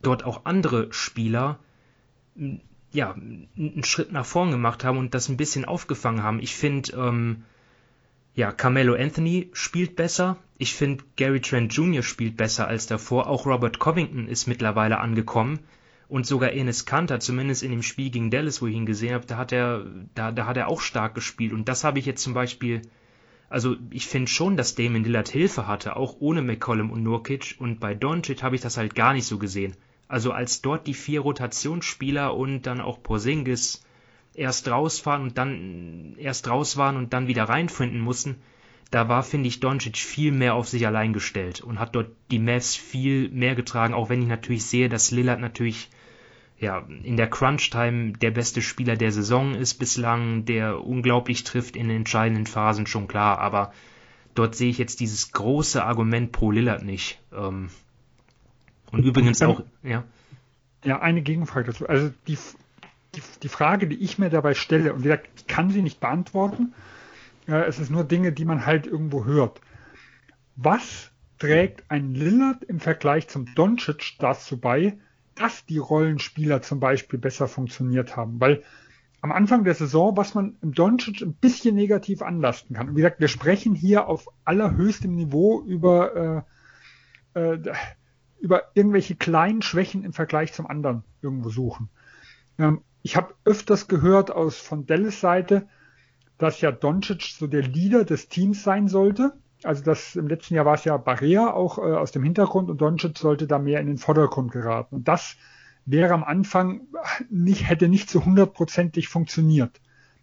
dort auch andere Spieler ja, einen Schritt nach vorn gemacht haben und das ein bisschen aufgefangen haben. Ich finde, ähm, ja, Carmelo Anthony spielt besser. Ich finde, Gary Trent Jr. spielt besser als davor. Auch Robert Covington ist mittlerweile angekommen. Und sogar Enes Kanter, zumindest in dem Spiel gegen Dallas, wo ich ihn gesehen habe, da hat er, da, da hat er auch stark gespielt. Und das habe ich jetzt zum Beispiel, also ich finde schon, dass Damon Lillard Hilfe hatte, auch ohne McCollum und Nurkic. Und bei Doncic habe ich das halt gar nicht so gesehen. Also als dort die vier Rotationsspieler und dann auch Porzingis erst rausfahren und dann erst raus waren und dann wieder reinfinden mussten, da war, finde ich, Doncic viel mehr auf sich allein gestellt und hat dort die Mavs viel mehr getragen, auch wenn ich natürlich sehe, dass Lillard natürlich ja, in der Crunch-Time der beste Spieler der Saison ist bislang, der unglaublich trifft in den entscheidenden Phasen, schon klar, aber dort sehe ich jetzt dieses große Argument pro Lillard nicht. Ähm, und übrigens auch, ja. Ja, eine Gegenfrage dazu. Also die, die, die Frage, die ich mir dabei stelle, und wie gesagt, ich kann sie nicht beantworten, es ist nur Dinge, die man halt irgendwo hört. Was trägt ein Lillard im Vergleich zum Doncic dazu bei, dass die Rollenspieler zum Beispiel besser funktioniert haben? Weil am Anfang der Saison, was man im Doncic ein bisschen negativ anlasten kann. Und wie gesagt, wir sprechen hier auf allerhöchstem Niveau über, äh, äh, über irgendwelche kleinen Schwächen im Vergleich zum anderen irgendwo suchen. Ähm, ich habe öfters gehört aus von Dallas Seite, dass ja Doncic so der Leader des Teams sein sollte. Also das im letzten Jahr war es ja Barrea auch äh, aus dem Hintergrund und Doncic sollte da mehr in den Vordergrund geraten. Und das wäre am Anfang nicht, hätte nicht so hundertprozentig funktioniert.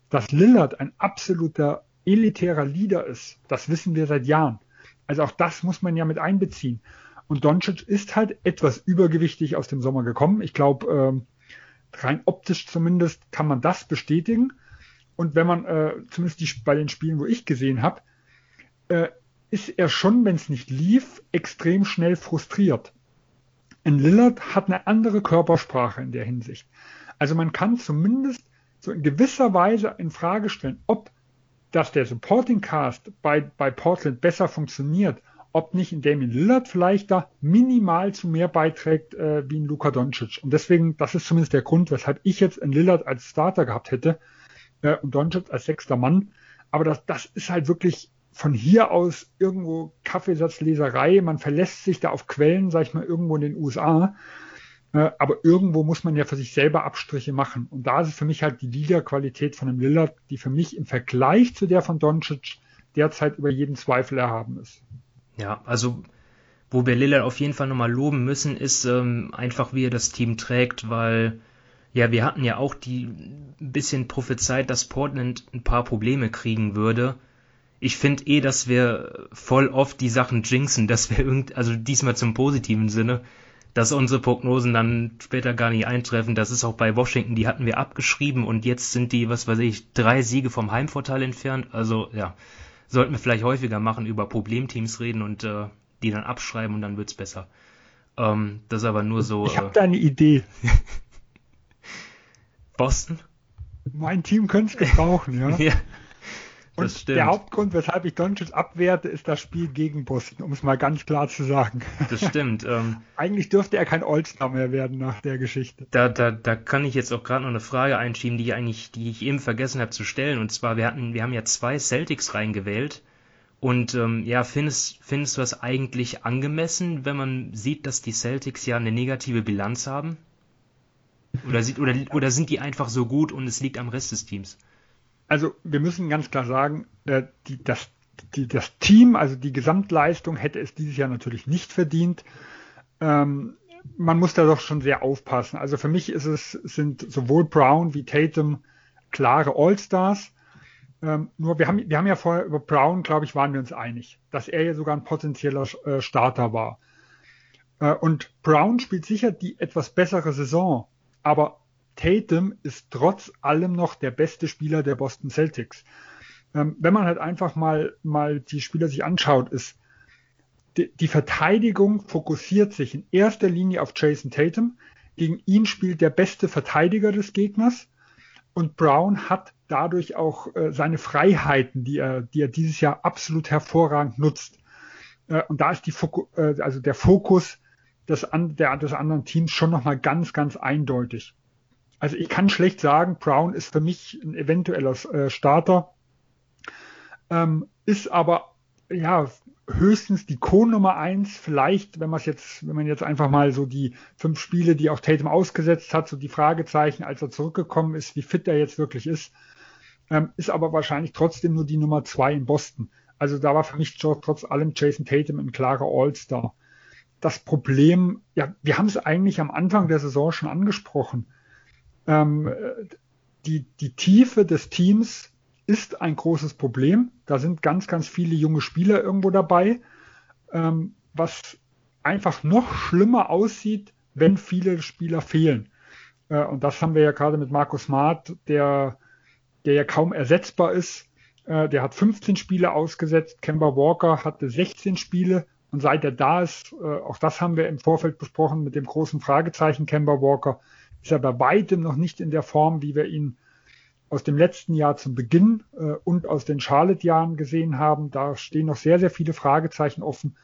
Dass Lillard ein absoluter elitärer Leader ist, das wissen wir seit Jahren. Also auch das muss man ja mit einbeziehen. Und Doncic ist halt etwas übergewichtig aus dem Sommer gekommen. Ich glaube, äh, rein optisch zumindest kann man das bestätigen. Und wenn man, äh, zumindest die, bei den Spielen, wo ich gesehen habe, äh, ist er schon, wenn es nicht lief, extrem schnell frustriert. Ein Lillard hat eine andere Körpersprache in der Hinsicht. Also man kann zumindest so in gewisser Weise in Frage stellen, ob dass der Supporting Cast bei, bei Portland besser funktioniert, ob nicht in Damien Lillard vielleicht da minimal zu mehr beiträgt äh, wie in Luka Doncic. Und deswegen, das ist zumindest der Grund, weshalb ich jetzt einen Lillard als Starter gehabt hätte, äh, und Doncic als sechster Mann. Aber das, das ist halt wirklich von hier aus irgendwo Kaffeesatzleserei. Man verlässt sich da auf Quellen, sag ich mal, irgendwo in den USA. Äh, aber irgendwo muss man ja für sich selber Abstriche machen. Und da ist es für mich halt die Liederqualität von einem Lillard, die für mich im Vergleich zu der von Doncic derzeit über jeden Zweifel erhaben ist. Ja, also wo wir Lillard auf jeden Fall nochmal loben müssen, ist ähm, einfach, wie er das Team trägt, weil ja, wir hatten ja auch die ein bisschen prophezeit, dass Portland ein paar Probleme kriegen würde. Ich finde eh, dass wir voll oft die Sachen jinxen, dass wir irgend, also diesmal zum positiven Sinne, dass unsere Prognosen dann später gar nicht eintreffen. Das ist auch bei Washington, die hatten wir abgeschrieben und jetzt sind die, was weiß ich, drei Siege vom Heimvorteil entfernt. Also ja, sollten wir vielleicht häufiger machen, über Problemteams reden und äh, die dann abschreiben und dann wird's besser. Ähm, das ist aber nur so. Ich habe äh, da eine Idee. Boston? Mein Team könnte es gebrauchen, ja. ja. Und der Hauptgrund, weshalb ich Doncic abwerte, ist das Spiel gegen Boston, um es mal ganz klar zu sagen. Das stimmt. Ähm, Eigentlich dürfte er kein All-Star mehr werden nach der Geschichte. Da, da, da kann ich jetzt auch gerade noch eine Frage einschieben, die ich eigentlich, die ich eben vergessen habe zu stellen. Und zwar, wir hatten, wir haben ja zwei Celtics reingewählt. Und ähm, ja, findest, findest du das eigentlich angemessen, wenn man sieht, dass die Celtics ja eine negative Bilanz haben? Oder, sieht, oder, oder sind die einfach so gut und es liegt am Rest des Teams? Also wir müssen ganz klar sagen, äh, die, das, die, das Team, also die Gesamtleistung hätte es dieses Jahr natürlich nicht verdient. Ähm, man muss da doch schon sehr aufpassen. Also für mich ist es, sind sowohl Brown wie Tatum klare All-Stars. Ähm, nur wir haben, wir haben ja vorher über Brown, glaube ich, waren wir uns einig, dass er ja sogar ein potenzieller äh, Starter war. Äh, und Brown spielt sicher die etwas bessere Saison, aber Tatum ist trotz allem noch der beste Spieler der Boston Celtics. Ähm, wenn man halt einfach mal, mal die Spieler sich anschaut, ist die, die Verteidigung fokussiert sich in erster Linie auf Jason Tatum. Gegen ihn spielt der beste Verteidiger des Gegners und Brown hat dadurch auch äh, seine Freiheiten, die er, die er dieses Jahr absolut hervorragend nutzt. Äh, und da ist die Foku äh, also der Fokus des, an, der, des anderen Teams schon nochmal ganz, ganz eindeutig. Also ich kann schlecht sagen, Brown ist für mich ein eventueller äh, Starter, ähm, ist aber ja höchstens die Co-Nummer eins. Vielleicht, wenn man jetzt, wenn man jetzt einfach mal so die fünf Spiele, die auch Tatum ausgesetzt hat, so die Fragezeichen, als er zurückgekommen ist, wie fit er jetzt wirklich ist, ähm, ist aber wahrscheinlich trotzdem nur die Nummer zwei in Boston. Also da war für mich trotz allem Jason Tatum ein klarer All-Star das Problem, ja, wir haben es eigentlich am Anfang der Saison schon angesprochen. Ähm, die, die Tiefe des Teams ist ein großes Problem. Da sind ganz, ganz viele junge Spieler irgendwo dabei, ähm, was einfach noch schlimmer aussieht, wenn viele Spieler fehlen. Äh, und das haben wir ja gerade mit Markus Smart, der, der ja kaum ersetzbar ist. Äh, der hat 15 Spiele ausgesetzt. Kemba Walker hatte 16 Spiele und seit er da ist, äh, auch das haben wir im Vorfeld besprochen mit dem großen Fragezeichen Kemba Walker, ist er bei weitem noch nicht in der Form, wie wir ihn aus dem letzten Jahr zum Beginn äh, und aus den Charlotte-Jahren gesehen haben. Da stehen noch sehr, sehr viele Fragezeichen offen.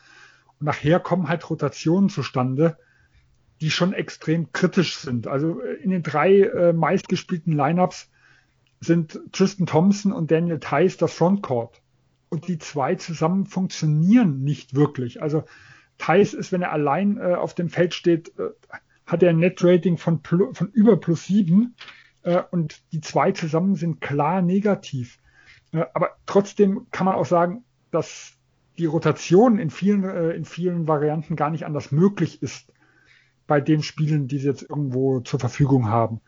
Und nachher kommen halt Rotationen zustande, die schon extrem kritisch sind. Also äh, in den drei äh, meistgespielten Lineups sind Tristan Thompson und Daniel Tice das Frontcourt und die zwei zusammen funktionieren nicht wirklich. Also Thais ist, wenn er allein äh, auf dem Feld steht, äh, hat er ein Net-Rating von, von über plus sieben äh, und die zwei zusammen sind klar negativ. Äh, aber trotzdem kann man auch sagen, dass die Rotation in vielen, äh, in vielen Varianten gar nicht anders möglich ist bei den Spielen, die sie jetzt irgendwo zur Verfügung haben.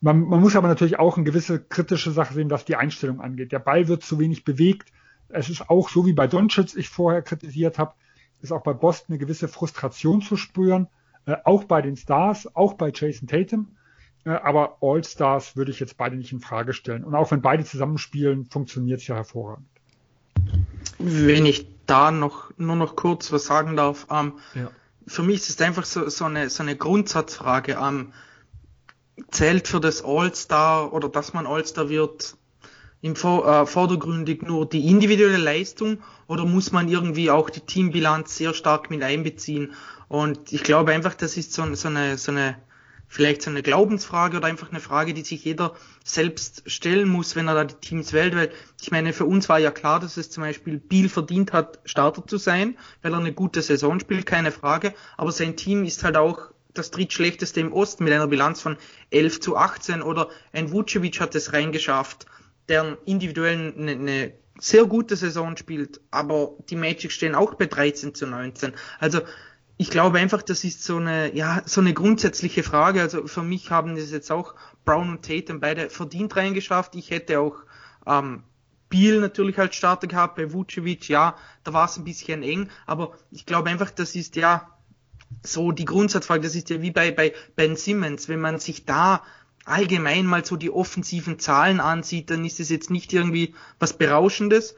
Man, man muss aber natürlich auch eine gewisse kritische Sache sehen, was die Einstellung angeht. Der Ball wird zu wenig bewegt es ist auch so wie bei Doncic, ich vorher kritisiert habe, ist auch bei Boston eine gewisse Frustration zu spüren, äh, auch bei den Stars, auch bei Jason Tatum. Äh, aber All-Stars würde ich jetzt beide nicht in Frage stellen. Und auch wenn beide zusammenspielen, funktioniert es ja hervorragend. Wenn ich da noch nur noch kurz was sagen darf, ähm, ja. für mich ist es einfach so, so, eine, so eine Grundsatzfrage. Ähm, zählt für das All-Star oder dass man All-Star wird im äh, vordergründig nur die individuelle Leistung oder muss man irgendwie auch die Teambilanz sehr stark mit einbeziehen? Und ich glaube einfach, das ist so, so eine, so eine, vielleicht so eine Glaubensfrage oder einfach eine Frage, die sich jeder selbst stellen muss, wenn er da die Teams wählt, weil ich meine, für uns war ja klar, dass es zum Beispiel Biel verdient hat, Starter zu sein, weil er eine gute Saison spielt, keine Frage, aber sein Team ist halt auch das drittschlechteste im Osten mit einer Bilanz von 11 zu 18 oder ein Vucevic hat es reingeschafft deren individuellen eine, eine sehr gute Saison spielt, aber die Magic stehen auch bei 13 zu 19. Also ich glaube einfach, das ist so eine, ja, so eine grundsätzliche Frage. Also für mich haben es jetzt auch Brown und Tatum beide verdient reingeschafft. Ich hätte auch ähm, Biel natürlich als Starter gehabt, bei Vucevic, ja, da war es ein bisschen eng, aber ich glaube einfach, das ist ja so die Grundsatzfrage, das ist ja wie bei, bei Ben Simmons, wenn man sich da allgemein mal so die offensiven Zahlen ansieht, dann ist es jetzt nicht irgendwie was Berauschendes,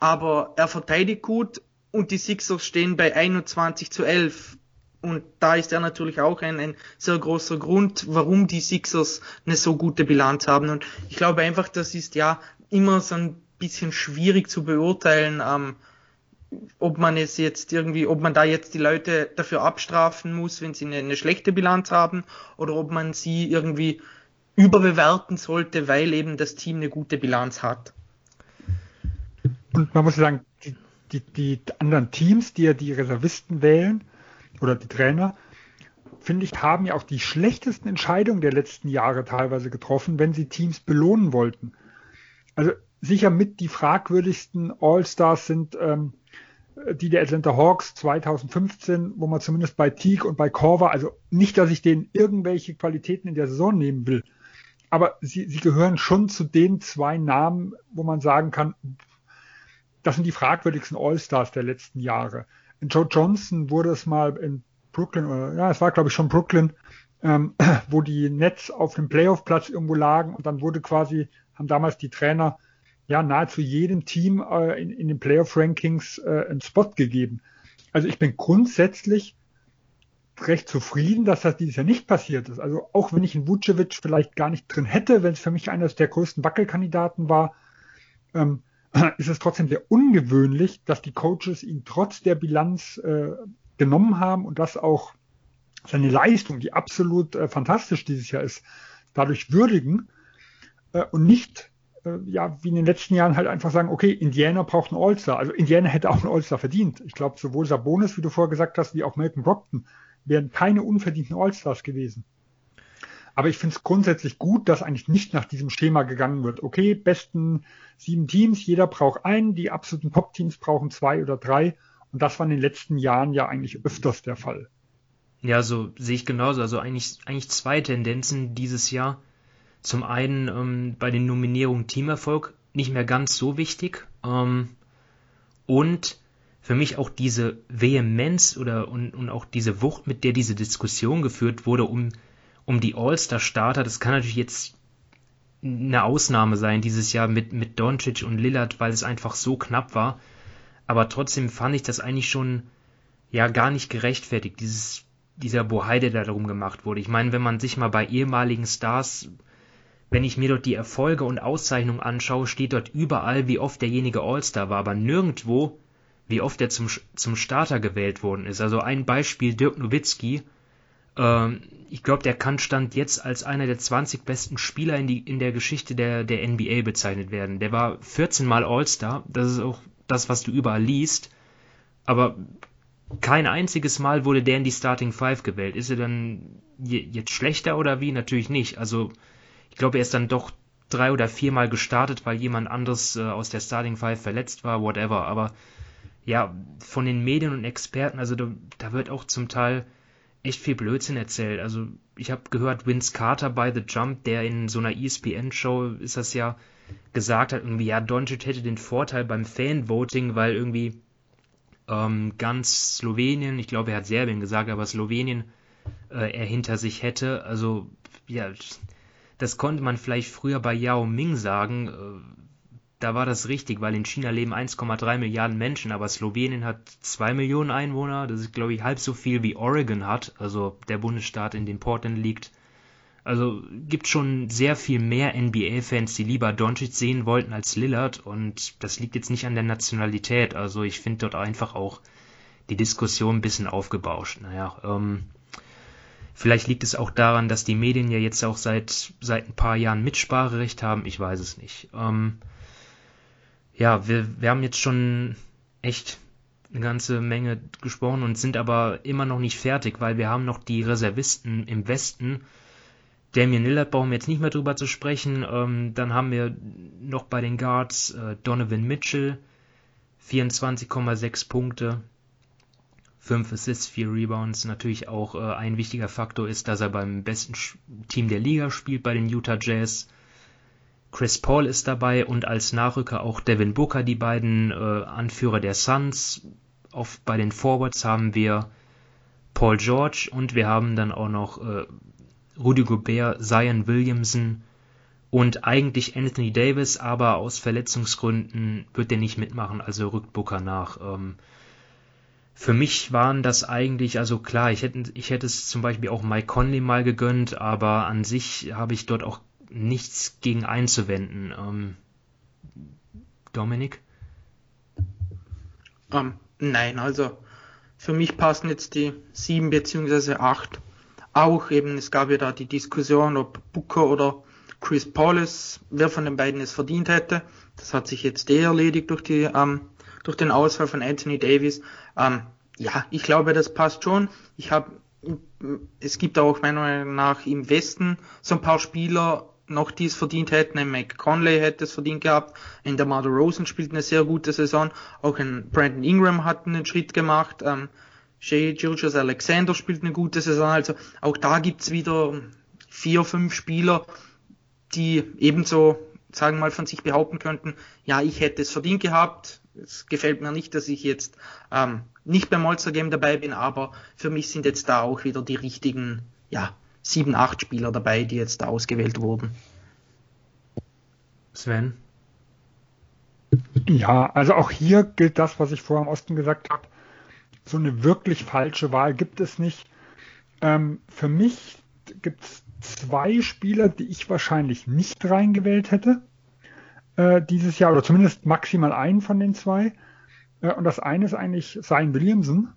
aber er verteidigt gut und die Sixers stehen bei 21 zu 11. Und da ist er natürlich auch ein, ein sehr großer Grund, warum die Sixers eine so gute Bilanz haben. Und ich glaube einfach, das ist ja immer so ein bisschen schwierig zu beurteilen, ähm, ob man es jetzt irgendwie, ob man da jetzt die Leute dafür abstrafen muss, wenn sie eine, eine schlechte Bilanz haben, oder ob man sie irgendwie überbewerten sollte, weil eben das Team eine gute Bilanz hat. Und man muss sagen, die, die anderen Teams, die ja die Reservisten wählen oder die Trainer, finde ich, haben ja auch die schlechtesten Entscheidungen der letzten Jahre teilweise getroffen, wenn sie Teams belohnen wollten. Also sicher mit die fragwürdigsten All-Stars sind ähm, die der Atlanta Hawks 2015, wo man zumindest bei Teague und bei Korver, also nicht, dass ich denen irgendwelche Qualitäten in der Saison nehmen will, aber sie, sie gehören schon zu den zwei Namen, wo man sagen kann, das sind die fragwürdigsten All-Stars der letzten Jahre. In Joe Johnson wurde es mal in Brooklyn, oder ja, es war glaube ich schon Brooklyn, ähm, wo die Nets auf dem Playoff-Platz irgendwo lagen und dann wurde quasi, haben damals die Trainer ja nahezu jedem Team äh, in, in den Playoff-Rankings äh, einen Spot gegeben. Also ich bin grundsätzlich recht zufrieden, dass das dieses Jahr nicht passiert ist. Also auch wenn ich einen Vucevic vielleicht gar nicht drin hätte, wenn es für mich eines der größten Wackelkandidaten war, ähm, ist es trotzdem sehr ungewöhnlich, dass die Coaches ihn trotz der Bilanz äh, genommen haben und dass auch seine Leistung, die absolut äh, fantastisch dieses Jahr ist, dadurch würdigen äh, und nicht äh, ja, wie in den letzten Jahren halt einfach sagen, okay, Indiana braucht einen All-Star. Also Indiana hätte auch einen All-Star verdient. Ich glaube, sowohl Sabonis, wie du vorher gesagt hast, wie auch Malcolm Brockton wären keine unverdienten All-Stars gewesen. Aber ich finde es grundsätzlich gut, dass eigentlich nicht nach diesem Schema gegangen wird. Okay, besten sieben Teams, jeder braucht einen, die absoluten Top-Teams brauchen zwei oder drei. Und das war in den letzten Jahren ja eigentlich öfters der Fall. Ja, so sehe ich genauso. Also eigentlich, eigentlich zwei Tendenzen dieses Jahr. Zum einen ähm, bei den Nominierungen Teamerfolg nicht mehr ganz so wichtig. Ähm, und für mich auch diese Vehemenz oder und, und auch diese Wucht, mit der diese Diskussion geführt wurde um, um die All-Star-Starter, das kann natürlich jetzt eine Ausnahme sein dieses Jahr mit, mit Doncic und Lillard, weil es einfach so knapp war. Aber trotzdem fand ich das eigentlich schon ja gar nicht gerechtfertigt, dieses, dieser Bohai, der da drum gemacht wurde. Ich meine, wenn man sich mal bei ehemaligen Stars, wenn ich mir dort die Erfolge und Auszeichnungen anschaue, steht dort überall, wie oft derjenige All-Star war, aber nirgendwo wie oft er zum, zum Starter gewählt worden ist. Also ein Beispiel, Dirk Nowitzki. Ähm, ich glaube, der kann Stand jetzt als einer der 20 besten Spieler in, die, in der Geschichte der, der NBA bezeichnet werden. Der war 14 Mal All-Star. Das ist auch das, was du überall liest. Aber kein einziges Mal wurde der in die Starting Five gewählt. Ist er dann jetzt schlechter oder wie? Natürlich nicht. Also ich glaube, er ist dann doch drei oder viermal gestartet, weil jemand anderes äh, aus der Starting Five verletzt war, whatever. Aber ja, von den Medien und Experten, also da, da wird auch zum Teil echt viel Blödsinn erzählt. Also ich habe gehört, Vince Carter bei The Jump, der in so einer ESPN-Show ist das ja gesagt hat, irgendwie, ja, Doncic hätte den Vorteil beim Fan-Voting, weil irgendwie ähm, ganz Slowenien, ich glaube, er hat Serbien gesagt, aber Slowenien äh, er hinter sich hätte. Also, ja, das konnte man vielleicht früher bei Yao Ming sagen. Äh, da war das richtig, weil in China leben 1,3 Milliarden Menschen, aber Slowenien hat 2 Millionen Einwohner. Das ist, glaube ich, halb so viel wie Oregon hat, also der Bundesstaat, in dem Portland liegt. Also gibt schon sehr viel mehr NBA-Fans, die lieber Doncic sehen wollten als Lillard und das liegt jetzt nicht an der Nationalität. Also ich finde dort einfach auch die Diskussion ein bisschen aufgebauscht. Naja, ähm, vielleicht liegt es auch daran, dass die Medien ja jetzt auch seit seit ein paar Jahren Mitspracherecht haben. Ich weiß es nicht. Ähm, ja, wir, wir haben jetzt schon echt eine ganze Menge gesprochen und sind aber immer noch nicht fertig, weil wir haben noch die Reservisten im Westen. Damian Lillard brauchen wir jetzt nicht mehr drüber zu sprechen. Ähm, dann haben wir noch bei den Guards äh, Donovan Mitchell, 24,6 Punkte, 5 Assists, 4 Rebounds. Natürlich auch äh, ein wichtiger Faktor ist, dass er beim besten Team der Liga spielt, bei den Utah Jazz. Chris Paul ist dabei und als Nachrücker auch Devin Booker, die beiden äh, Anführer der Suns. Auf, bei den Forwards haben wir Paul George und wir haben dann auch noch äh, Rudy Gobert, Zion Williamson und eigentlich Anthony Davis, aber aus Verletzungsgründen wird er nicht mitmachen, also rückt Booker nach. Ähm, für mich waren das eigentlich, also klar, ich hätte, ich hätte es zum Beispiel auch Mike Conley mal gegönnt, aber an sich habe ich dort auch nichts gegen einzuwenden. Ähm, Dominik? Um, ähm, nein, also für mich passen jetzt die sieben beziehungsweise acht auch eben, es gab ja da die Diskussion, ob Booker oder Chris Paul es, wer von den beiden es verdient hätte. Das hat sich jetzt eh erledigt durch die, ähm, durch den Ausfall von Anthony Davis. Ähm, ja, ich glaube, das passt schon. Ich habe, es gibt auch meiner Meinung nach im Westen so ein paar Spieler noch, die es verdient hätten. Ein Mike Conley hätte es verdient gehabt. Ein DeMar Rosen spielt eine sehr gute Saison. Auch ein Brandon Ingram hat einen Schritt gemacht. Ähm, Shea Gilgis Alexander spielt eine gute Saison. Also auch da gibt's wieder vier, fünf Spieler, die ebenso, sagen wir mal, von sich behaupten könnten, ja, ich hätte es verdient gehabt. Es gefällt mir nicht, dass ich jetzt ähm, nicht beim Monster Game dabei bin, aber für mich sind jetzt da auch wieder die richtigen, ja, sieben, acht Spieler dabei, die jetzt da ausgewählt wurden. Sven? Ja, also auch hier gilt das, was ich vorher im Osten gesagt habe so eine wirklich falsche Wahl gibt es nicht. Ähm, für mich gibt es zwei Spieler, die ich wahrscheinlich nicht reingewählt hätte äh, dieses Jahr, oder zumindest maximal einen von den zwei. Äh, und das eine ist eigentlich Sein Williamson,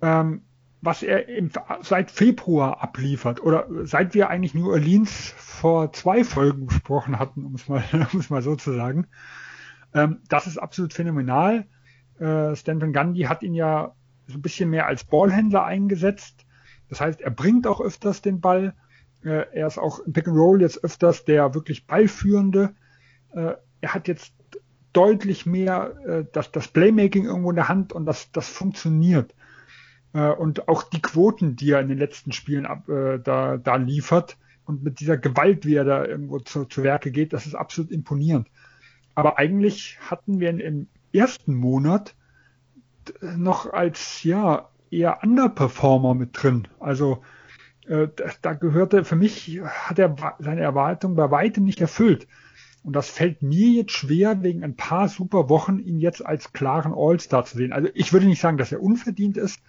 ähm, was er im, seit Februar abliefert, oder seit wir eigentlich New Orleans vor zwei Folgen besprochen hatten, um es mal, um es mal so zu sagen. Ähm, das ist absolut phänomenal. Äh, Stanton Gandhi hat ihn ja so ein bisschen mehr als Ballhändler eingesetzt. Das heißt, er bringt auch öfters den Ball. Äh, er ist auch im Pick and Roll jetzt öfters der wirklich Ballführende. Äh, er hat jetzt deutlich mehr äh, das, das Playmaking irgendwo in der Hand und das, das funktioniert. Äh, und auch die Quoten, die er in den letzten Spielen ab, äh, da, da liefert und mit dieser Gewalt, wie er da irgendwo zu, zu Werke geht, das ist absolut imponierend. Aber eigentlich hatten wir im ersten Monat noch als ja eher Underperformer mit drin. Also äh, da gehörte für mich hat er seine Erwartung bei weitem nicht erfüllt. Und das fällt mir jetzt schwer, wegen ein paar super Wochen ihn jetzt als klaren All-Star zu sehen. Also ich würde nicht sagen, dass er unverdient ist,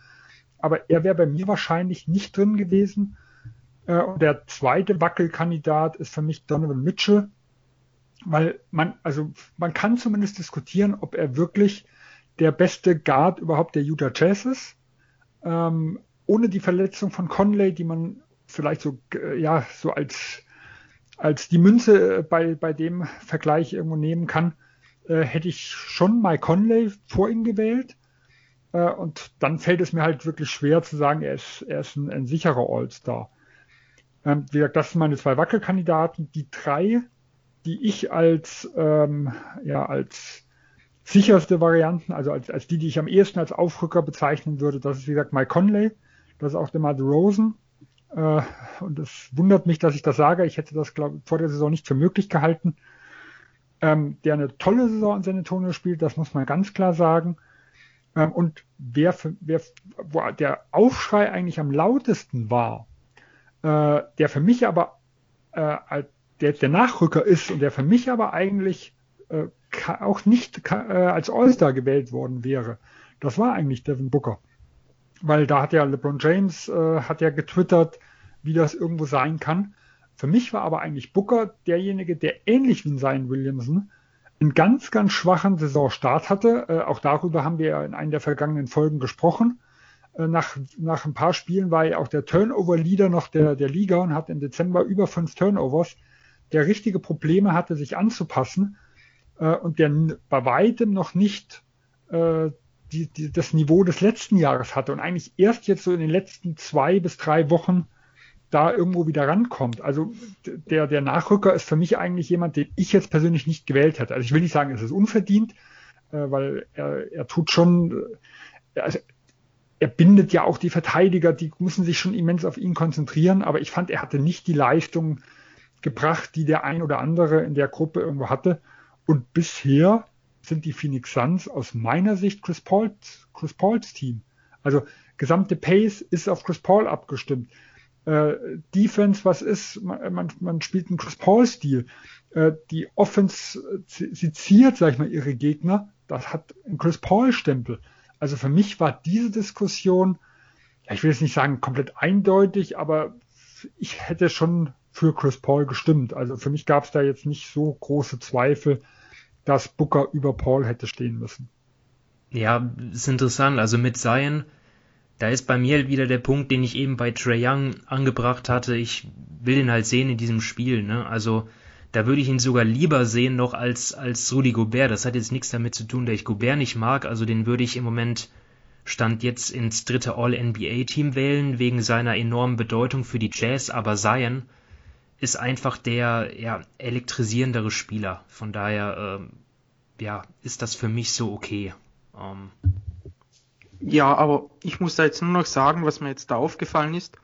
aber er wäre bei mir wahrscheinlich nicht drin gewesen. Äh, und der zweite Wackelkandidat ist für mich Donovan Mitchell, weil man, also man kann zumindest diskutieren, ob er wirklich der beste Guard überhaupt der Utah Jazz ist. Ähm, ohne die Verletzung von Conley, die man vielleicht so, äh, ja, so als, als die Münze äh, bei, bei dem Vergleich irgendwo nehmen kann, äh, hätte ich schon Mike Conley vor ihm gewählt. Äh, und dann fällt es mir halt wirklich schwer zu sagen, er ist, er ist ein, ein sicherer All-Star. Ähm, wie gesagt, das sind meine zwei Wackelkandidaten. Die drei, die ich als, ähm, ja, als sicherste Varianten, also als, als die, die ich am ehesten als Aufrücker bezeichnen würde, das ist wie gesagt Mike Conley, das ist auch der Matt Rosen. Äh, und es wundert mich, dass ich das sage. Ich hätte das glaub, vor der Saison nicht für möglich gehalten. Ähm, der eine tolle Saison in San Antonio spielt, das muss man ganz klar sagen. Ähm, und wer, wer wo der Aufschrei eigentlich am lautesten war, äh, der für mich aber äh, der, der Nachrücker ist und der für mich aber eigentlich äh, auch nicht äh, als All-Star gewählt worden wäre. Das war eigentlich Devin Booker. Weil da hat ja LeBron James äh, hat ja getwittert, wie das irgendwo sein kann. Für mich war aber eigentlich Booker derjenige, der ähnlich wie sein Williamson einen ganz, ganz schwachen Saisonstart hatte. Äh, auch darüber haben wir ja in einer der vergangenen Folgen gesprochen. Äh, nach, nach ein paar Spielen war er auch der Turnover-Leader noch der, der Liga und hat im Dezember über fünf Turnovers, der richtige Probleme hatte, sich anzupassen äh, und der bei weitem noch nicht äh, die, die, das Niveau des letzten Jahres hatte und eigentlich erst jetzt so in den letzten zwei bis drei Wochen da irgendwo wieder rankommt. Also der, der Nachrücker ist für mich eigentlich jemand, den ich jetzt persönlich nicht gewählt hätte. Also ich will nicht sagen, es ist unverdient, äh, weil er, er tut schon, äh, also er bindet ja auch die Verteidiger, die müssen sich schon immens auf ihn konzentrieren, aber ich fand, er hatte nicht die Leistung gebracht, die der ein oder andere in der Gruppe irgendwo hatte. Und bisher sind die Phoenix Suns aus meiner Sicht Chris Pauls, Chris Pauls Team. Also gesamte Pace ist auf Chris Paul abgestimmt. Äh, Defense, was ist? Man, man spielt einen Chris Paul-Stil. Äh, die Offense seziert, sag ich mal, ihre Gegner. Das hat einen Chris Paul-Stempel. Also für mich war diese Diskussion, ja, ich will jetzt nicht sagen komplett eindeutig, aber ich hätte schon für Chris Paul gestimmt. Also für mich gab es da jetzt nicht so große Zweifel, dass Booker über Paul hätte stehen müssen. Ja, ist interessant. Also mit Zion, da ist bei mir wieder der Punkt, den ich eben bei Trey Young angebracht hatte. Ich will ihn halt sehen in diesem Spiel. Ne? Also da würde ich ihn sogar lieber sehen noch als, als Rudy Gobert. Das hat jetzt nichts damit zu tun, dass ich Gobert nicht mag. Also den würde ich im Moment Stand jetzt ins dritte All-NBA-Team wählen, wegen seiner enormen Bedeutung für die Jazz. Aber Zion ist einfach der ja, elektrisierendere Spieler. Von daher ähm, ja, ist das für mich so okay. Ähm. Ja, aber ich muss da jetzt nur noch sagen, was mir jetzt da aufgefallen ist.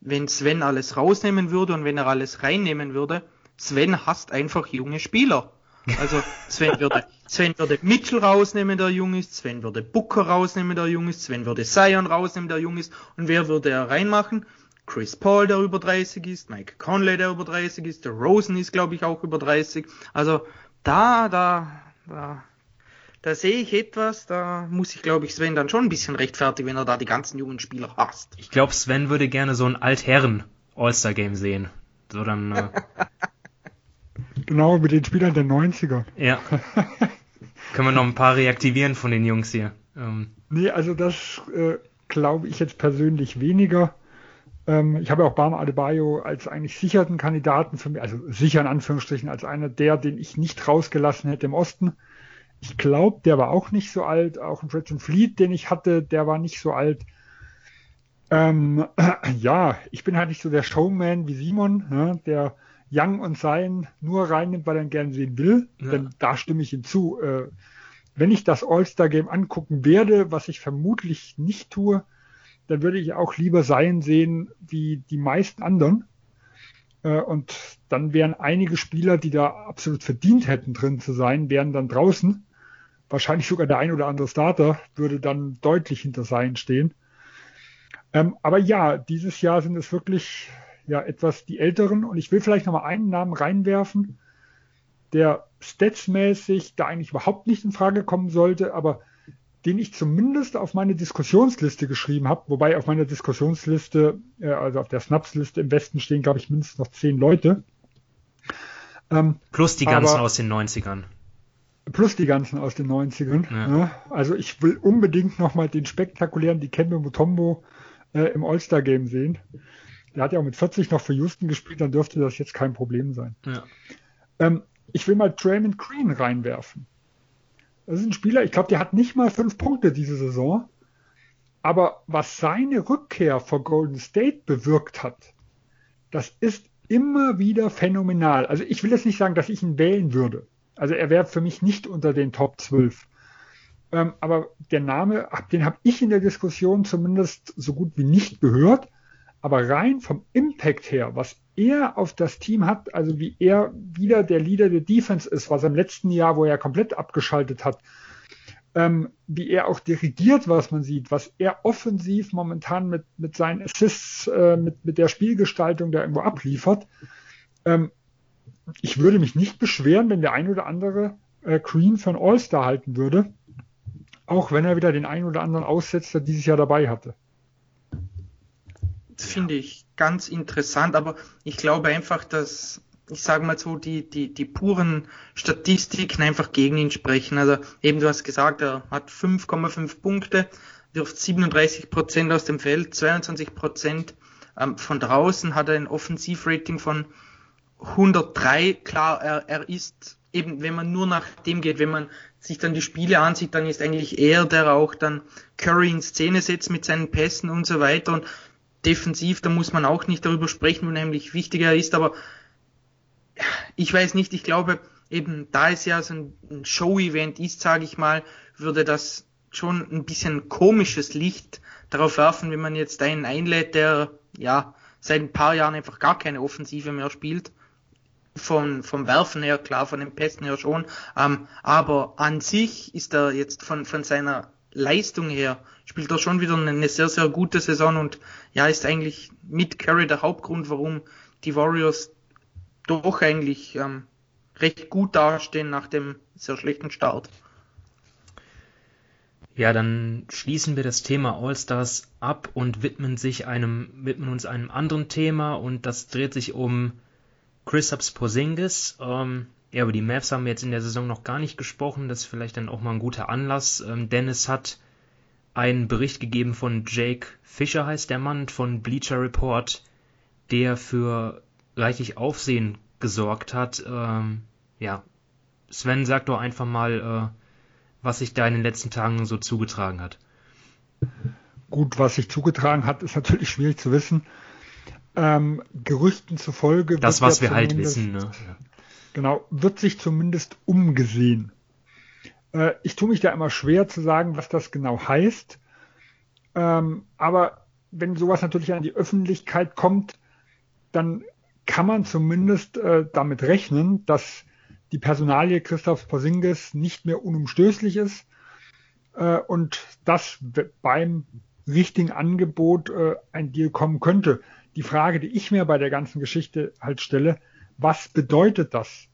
Wenn Sven alles rausnehmen würde und wenn er alles reinnehmen würde, Sven hasst einfach junge Spieler. Also Sven würde, Sven würde Mitchell rausnehmen, der jung ist, Sven würde Booker rausnehmen, der jung ist, Sven würde Zion rausnehmen, der jung ist. Und wer würde er reinmachen? Chris Paul, der über 30 ist, Mike Conley, der über 30 ist, der Rosen ist, glaube ich, auch über 30. Also da, da, da, da sehe ich etwas, da muss ich, glaube ich, Sven dann schon ein bisschen rechtfertigen, wenn er da die ganzen jungen Spieler hasst. Ich glaube, Sven würde gerne so ein Altherren All-Star-Game sehen. So dann. Äh... genau, mit den Spielern der 90er. Ja. Können wir noch ein paar reaktivieren von den Jungs hier. Ähm. Nee, also das äh, glaube ich jetzt persönlich weniger. Ähm, ich habe auch Barma Adebayo als eigentlich sicherten Kandidaten für mich, also sicher in Anführungsstrichen, als einer der, den ich nicht rausgelassen hätte im Osten. Ich glaube, der war auch nicht so alt. Auch ein Fred Fleet, den ich hatte, der war nicht so alt. Ähm, ja, ich bin halt nicht so der Showman wie Simon, ja, der Young und Sein nur reinnimmt, weil er ihn gerne sehen will. Ja. Denn da stimme ich ihm zu. Äh, wenn ich das All-Star-Game angucken werde, was ich vermutlich nicht tue, dann würde ich auch lieber Sein sehen wie die meisten anderen. Äh, und dann wären einige Spieler, die da absolut verdient hätten, drin zu sein, wären dann draußen. Wahrscheinlich sogar der ein oder andere Starter würde dann deutlich hinter Sein stehen. Ähm, aber ja, dieses Jahr sind es wirklich ja etwas die Älteren. Und ich will vielleicht nochmal einen Namen reinwerfen, der statsmäßig da eigentlich überhaupt nicht in Frage kommen sollte, aber den ich zumindest auf meine Diskussionsliste geschrieben habe, wobei auf meiner Diskussionsliste, äh, also auf der Snaps-Liste im Westen stehen, glaube ich, mindestens noch zehn Leute. Ähm, plus die ganzen aber, aus den 90ern. Plus die ganzen aus den 90ern. Ja. Ja. Also ich will unbedingt nochmal den spektakulären Dikembe Mutombo äh, im All-Star-Game sehen. Der hat ja auch mit 40 noch für Houston gespielt, dann dürfte das jetzt kein Problem sein. Ja. Ähm, ich will mal Draymond Green reinwerfen. Das ist ein Spieler, ich glaube, der hat nicht mal fünf Punkte diese Saison. Aber was seine Rückkehr vor Golden State bewirkt hat, das ist immer wieder phänomenal. Also ich will jetzt nicht sagen, dass ich ihn wählen würde. Also er wäre für mich nicht unter den Top 12. Ähm, aber der Name, den habe ich in der Diskussion zumindest so gut wie nicht gehört. Aber rein vom Impact her, was er auf das Team hat, also wie er wieder der Leader der Defense ist, was im letzten Jahr, wo er komplett abgeschaltet hat, ähm, wie er auch dirigiert, was man sieht, was er offensiv momentan mit, mit seinen Assists, äh, mit, mit der Spielgestaltung da irgendwo abliefert. Ähm, ich würde mich nicht beschweren, wenn der ein oder andere äh, Green für einen All-Star halten würde, auch wenn er wieder den einen oder anderen Aussetzer dieses Jahr dabei hatte. Das finde ich ganz interessant, aber ich glaube einfach, dass, ich sage mal so, die, die, die puren Statistiken einfach gegen ihn sprechen. Also eben du hast gesagt, er hat 5,5 Punkte, wirft 37 Prozent aus dem Feld, 22 Prozent ähm, von draußen, hat er ein Offensivrating von 103. Klar, er, er ist eben, wenn man nur nach dem geht, wenn man sich dann die Spiele ansieht, dann ist eigentlich er, der auch dann Curry in Szene setzt mit seinen Pässen und so weiter. Und defensiv, da muss man auch nicht darüber sprechen, nämlich wichtiger ist, aber ich weiß nicht, ich glaube, eben da es ja so ein Show-Event ist, sage ich mal, würde das schon ein bisschen komisches Licht darauf werfen, wenn man jetzt einen einlädt, der ja seit ein paar Jahren einfach gar keine Offensive mehr spielt. Von, vom Werfen her, klar, von den Pässen her schon. Ähm, aber an sich ist er jetzt von, von seiner Leistung her, spielt er schon wieder eine sehr, sehr gute Saison und ja, ist eigentlich mit Curry der Hauptgrund, warum die Warriors doch eigentlich ähm, recht gut dastehen nach dem sehr schlechten Start. Ja, dann schließen wir das Thema All-Stars ab und widmen sich einem, widmen uns einem anderen Thema und das dreht sich um Kristaps Porzingis. Ähm, ja, über die Mavs haben wir jetzt in der Saison noch gar nicht gesprochen. Das ist vielleicht dann auch mal ein guter Anlass. Ähm, Dennis hat einen Bericht gegeben von Jake Fischer, heißt der Mann, von Bleacher Report, der für reichlich Aufsehen gesorgt hat. Ähm, ja, Sven, sag doch einfach mal, äh, was sich da in den letzten Tagen so zugetragen hat. Gut, was sich zugetragen hat, ist natürlich schwierig zu wissen. Ähm, Gerüchten zufolge. Das, was wir halt wissen, ne? Genau, wird sich zumindest umgesehen. Äh, ich tue mich da immer schwer zu sagen, was das genau heißt. Ähm, aber wenn sowas natürlich an die Öffentlichkeit kommt, dann kann man zumindest äh, damit rechnen, dass die Personalie Christoph Porzingis nicht mehr unumstößlich ist äh, und dass beim richtigen Angebot äh, ein Deal kommen könnte. Die Frage, die ich mir bei der ganzen Geschichte halt stelle, was bedeutet das?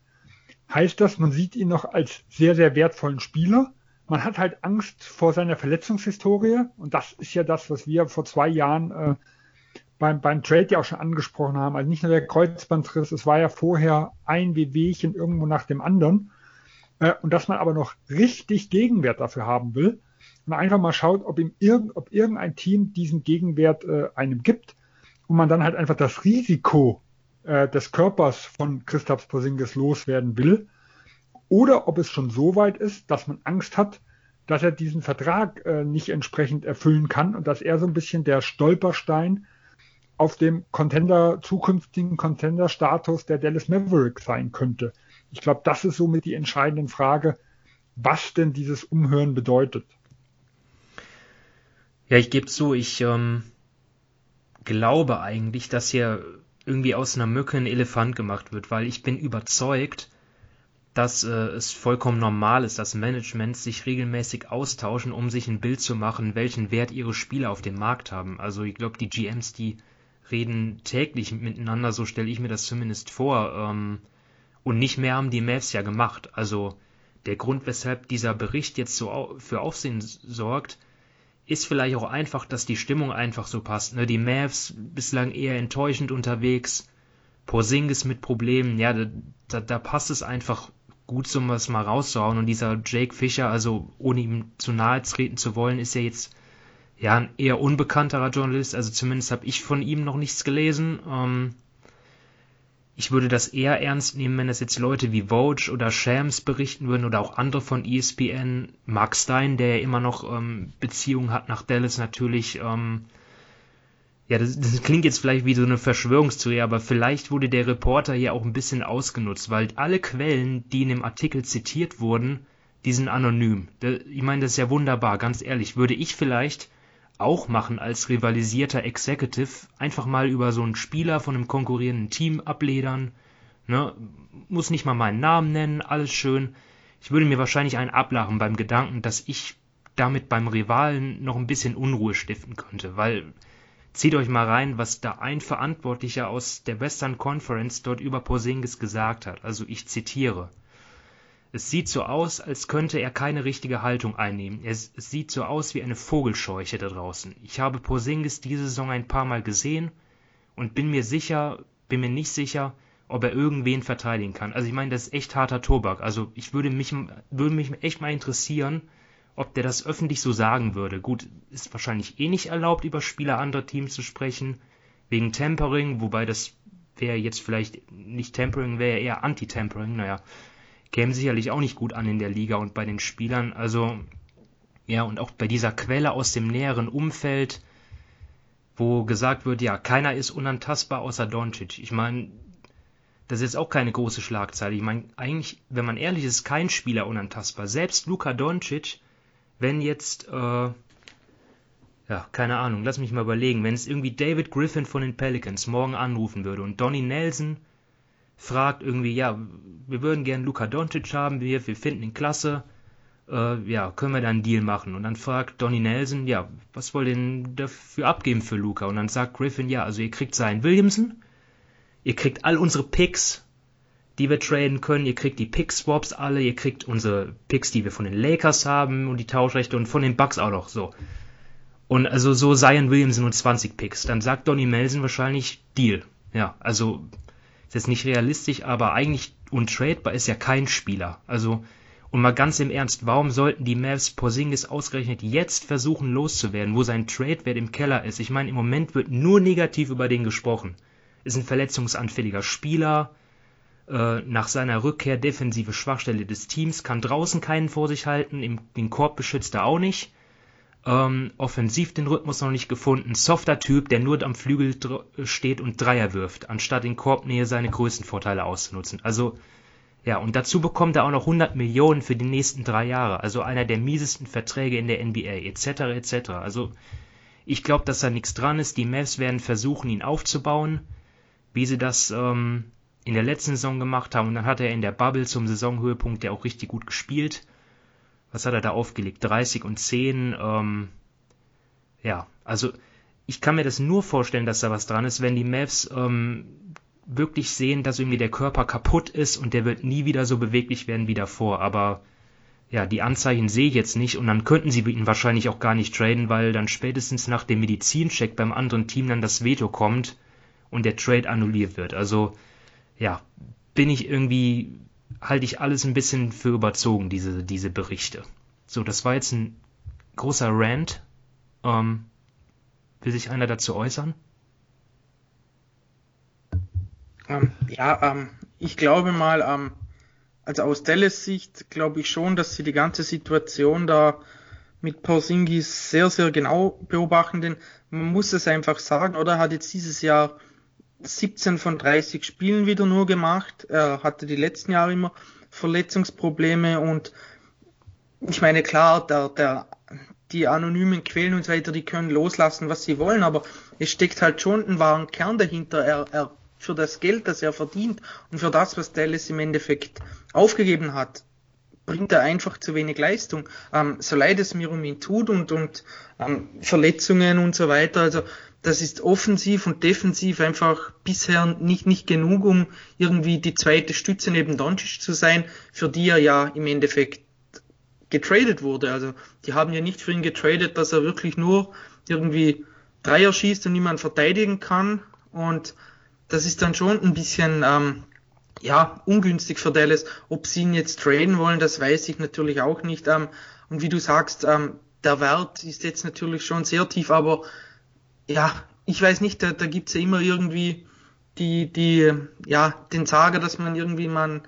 Heißt das, man sieht ihn noch als sehr, sehr wertvollen Spieler? Man hat halt Angst vor seiner Verletzungshistorie und das ist ja das, was wir vor zwei Jahren äh, beim, beim Trade ja auch schon angesprochen haben. Also nicht nur der Kreuzbandriss, es war ja vorher ein Wehwehchen irgendwo nach dem anderen. Äh, und dass man aber noch richtig Gegenwert dafür haben will und einfach mal schaut, ob, ihm irgend, ob irgendein Team diesen Gegenwert äh, einem gibt und man dann halt einfach das Risiko äh, des Körpers von Christoph Porzingis loswerden will oder ob es schon so weit ist, dass man Angst hat, dass er diesen Vertrag äh, nicht entsprechend erfüllen kann und dass er so ein bisschen der Stolperstein auf dem Contender, zukünftigen Contender-Status der Dallas Mavericks sein könnte. Ich glaube, das ist somit die entscheidende Frage, was denn dieses Umhören bedeutet. Ja, ich gebe zu, ich ähm, glaube eigentlich, dass hier irgendwie aus einer Mücke ein Elefant gemacht wird, weil ich bin überzeugt, dass äh, es vollkommen normal ist, dass Managements sich regelmäßig austauschen, um sich ein Bild zu machen, welchen Wert ihre Spieler auf dem Markt haben. Also ich glaube, die GMs, die reden täglich miteinander, so stelle ich mir das zumindest vor. Ähm, und nicht mehr haben die Mavs ja gemacht. Also der Grund, weshalb dieser Bericht jetzt so für Aufsehen sorgt, ist vielleicht auch einfach, dass die Stimmung einfach so passt. Ne? Die Mavs bislang eher enttäuschend unterwegs, Porzingis mit Problemen, ja, da, da, da passt es einfach gut, so was mal rauszuhauen. Und dieser Jake Fischer, also ohne ihm zu nahe treten zu wollen, ist ja jetzt ja, ein eher unbekannterer Journalist, also zumindest habe ich von ihm noch nichts gelesen. Ähm, ich würde das eher ernst nehmen, wenn das jetzt Leute wie Vogue oder Shams berichten würden oder auch andere von ESPN. Mark Stein, der ja immer noch ähm, Beziehungen hat nach Dallas natürlich. Ähm, ja, das, das, klingt jetzt vielleicht wie so eine Verschwörungstheorie, aber vielleicht wurde der Reporter hier auch ein bisschen ausgenutzt, weil alle Quellen, die in dem Artikel zitiert wurden, die sind anonym. Ich meine, das ist ja wunderbar, ganz ehrlich. Würde ich vielleicht auch machen als rivalisierter Executive, einfach mal über so einen Spieler von einem konkurrierenden Team abledern, ne, muss nicht mal meinen Namen nennen, alles schön. Ich würde mir wahrscheinlich einen ablachen beim Gedanken, dass ich damit beim Rivalen noch ein bisschen Unruhe stiften könnte, weil zieht euch mal rein, was da ein Verantwortlicher aus der Western Conference dort über Porzingis gesagt hat. Also ich zitiere. Es sieht so aus, als könnte er keine richtige Haltung einnehmen. Es, es sieht so aus wie eine Vogelscheuche da draußen. Ich habe Porzingis diese Saison ein paar Mal gesehen und bin mir sicher, bin mir nicht sicher, ob er irgendwen verteidigen kann. Also ich meine, das ist echt harter Tobak. Also ich würde mich, würde mich echt mal interessieren, ob der das öffentlich so sagen würde. Gut, ist wahrscheinlich eh nicht erlaubt, über Spieler anderer Teams zu sprechen, wegen Tempering, wobei das wäre jetzt vielleicht nicht Tempering, wäre eher Anti-Tempering, naja käme sicherlich auch nicht gut an in der Liga und bei den Spielern. Also, ja, und auch bei dieser Quelle aus dem näheren Umfeld, wo gesagt wird, ja, keiner ist unantastbar außer Doncic. Ich meine, das ist jetzt auch keine große Schlagzeile. Ich meine, eigentlich, wenn man ehrlich ist, ist kein Spieler unantastbar. Selbst Luka Doncic, wenn jetzt, äh, ja, keine Ahnung, lass mich mal überlegen, wenn es irgendwie David Griffin von den Pelicans morgen anrufen würde und Donny Nelson fragt irgendwie, ja, wir würden gern Luka Doncic haben, wir, wir finden ihn klasse, äh, ja, können wir da einen Deal machen? Und dann fragt Donny Nelson, ja, was wollt ihr denn dafür abgeben für Luka? Und dann sagt Griffin, ja, also ihr kriegt seinen Williamson, ihr kriegt all unsere Picks, die wir traden können, ihr kriegt die Pick-Swaps alle, ihr kriegt unsere Picks, die wir von den Lakers haben und die Tauschrechte und von den Bucks auch noch, so. Und also so Zion Williamson und 20 Picks. Dann sagt Donny Nelson wahrscheinlich Deal. Ja, also ist jetzt nicht realistisch, aber eigentlich untradebar ist ja kein Spieler. Also und mal ganz im Ernst, warum sollten die Mavs Porzingis ausgerechnet jetzt versuchen loszuwerden, wo sein Tradewert im Keller ist? Ich meine, im Moment wird nur negativ über den gesprochen. Ist ein verletzungsanfälliger Spieler, äh, nach seiner Rückkehr defensive Schwachstelle des Teams, kann draußen keinen vor sich halten, im, den Korb beschützt er auch nicht. Ähm, offensiv den Rhythmus noch nicht gefunden. Softer Typ, der nur am Flügel steht und Dreier wirft, anstatt in Korbnähe seine größten Vorteile auszunutzen. Also ja, und dazu bekommt er auch noch 100 Millionen für die nächsten drei Jahre. Also einer der miesesten Verträge in der NBA, etc., etc. Also ich glaube, dass da nichts dran ist. Die Mavs werden versuchen, ihn aufzubauen, wie sie das ähm, in der letzten Saison gemacht haben. Und dann hat er in der Bubble zum Saisonhöhepunkt ja auch richtig gut gespielt. Was hat er da aufgelegt? 30 und 10. Ähm, ja, also ich kann mir das nur vorstellen, dass da was dran ist, wenn die Mavs ähm, wirklich sehen, dass irgendwie der Körper kaputt ist und der wird nie wieder so beweglich werden wie davor. Aber ja, die Anzeichen sehe ich jetzt nicht und dann könnten sie ihn wahrscheinlich auch gar nicht traden, weil dann spätestens nach dem Medizincheck beim anderen Team dann das Veto kommt und der Trade annulliert wird. Also ja, bin ich irgendwie, halte ich alles ein bisschen für überzogen, diese, diese Berichte. So, das war jetzt ein großer Rant. Ähm, will sich einer dazu äußern? Ähm, ja, ähm, ich glaube mal, ähm, also aus Dallas Sicht glaube ich schon, dass sie die ganze Situation da mit Porzingis sehr, sehr genau beobachten, denn man muss es einfach sagen, oder? Er hat jetzt dieses Jahr 17 von 30 Spielen wieder nur gemacht. Er hatte die letzten Jahre immer Verletzungsprobleme und ich meine, klar, der, der, die anonymen Quellen und so weiter, die können loslassen, was sie wollen, aber es steckt halt schon ein wahren Kern dahinter. Er, er für das Geld, das er verdient und für das, was Dallas im Endeffekt aufgegeben hat, bringt er einfach zu wenig Leistung. Ähm, so leid es mir um ihn tut und, und ähm, Verletzungen und so weiter. Also das ist offensiv und defensiv einfach bisher nicht, nicht genug, um irgendwie die zweite Stütze neben Doncic zu sein, für die er ja im Endeffekt getradet wurde. Also die haben ja nicht für ihn getradet, dass er wirklich nur irgendwie Dreier schießt und niemand verteidigen kann. Und das ist dann schon ein bisschen ähm, ja ungünstig für Dallas. Ob sie ihn jetzt traden wollen, das weiß ich natürlich auch nicht. Ähm, und wie du sagst, ähm, der Wert ist jetzt natürlich schon sehr tief, aber ja, ich weiß nicht, da, da gibt's ja immer irgendwie die, die, ja, den Sager, dass man irgendwie man,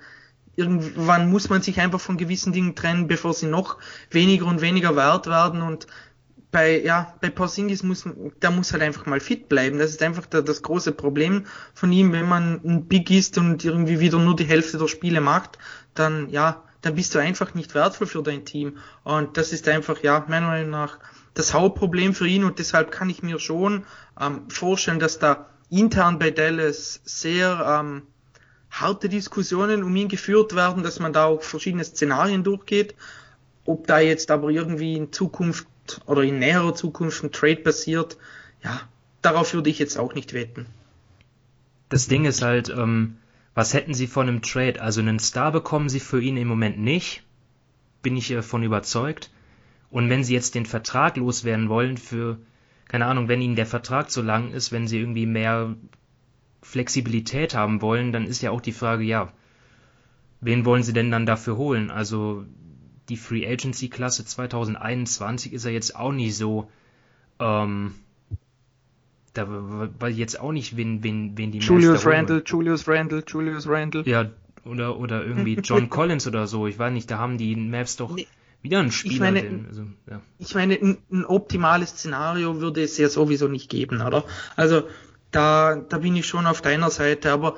irgendwann muss man sich einfach von gewissen Dingen trennen, bevor sie noch weniger und weniger wert werden und bei, ja, bei Porzingis muss, der muss halt einfach mal fit bleiben. Das ist einfach der, das große Problem von ihm. Wenn man ein Big ist und irgendwie wieder nur die Hälfte der Spiele macht, dann, ja, dann bist du einfach nicht wertvoll für dein Team. Und das ist einfach, ja, meiner Meinung nach das Hauptproblem für ihn und deshalb kann ich mir schon ähm, vorstellen, dass da intern bei Dallas sehr ähm, harte Diskussionen um ihn geführt werden, dass man da auch verschiedene Szenarien durchgeht. Ob da jetzt aber irgendwie in Zukunft oder in näherer Zukunft ein Trade passiert, ja, darauf würde ich jetzt auch nicht wetten. Das Ding ist halt, ähm, was hätten sie von einem Trade? Also einen Star bekommen sie für ihn im Moment nicht, bin ich davon überzeugt. Und wenn sie jetzt den Vertrag loswerden wollen für, keine Ahnung, wenn ihnen der Vertrag zu lang ist, wenn sie irgendwie mehr Flexibilität haben wollen, dann ist ja auch die Frage, ja, wen wollen sie denn dann dafür holen? Also die Free Agency Klasse 2021 ist ja jetzt auch nicht so, ähm, da war jetzt auch nicht, wen, wen, wen die Julius Randall, Julius Randall, Julius Randall. Ja, oder, oder irgendwie John Collins oder so. Ich weiß nicht, da haben die Mavs doch nee. Wieder ein Spieler. Ich meine, den, also, ja. ich meine ein, ein, optimales Szenario würde es ja sowieso nicht geben, oder? Also da, da bin ich schon auf deiner Seite, aber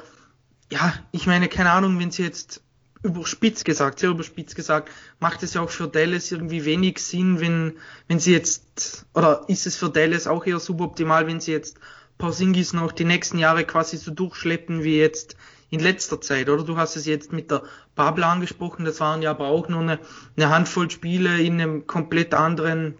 ja, ich meine, keine Ahnung, wenn sie jetzt überspitzt gesagt, sehr überspitzt gesagt, macht es ja auch für Dallas irgendwie wenig Sinn, wenn, wenn sie jetzt, oder ist es für Dallas auch eher suboptimal, wenn sie jetzt Porzingis noch die nächsten Jahre quasi so durchschleppen wie jetzt in letzter Zeit, oder? Du hast es jetzt mit der Bubble angesprochen, das waren ja aber auch nur eine, eine Handvoll Spiele in einem komplett anderen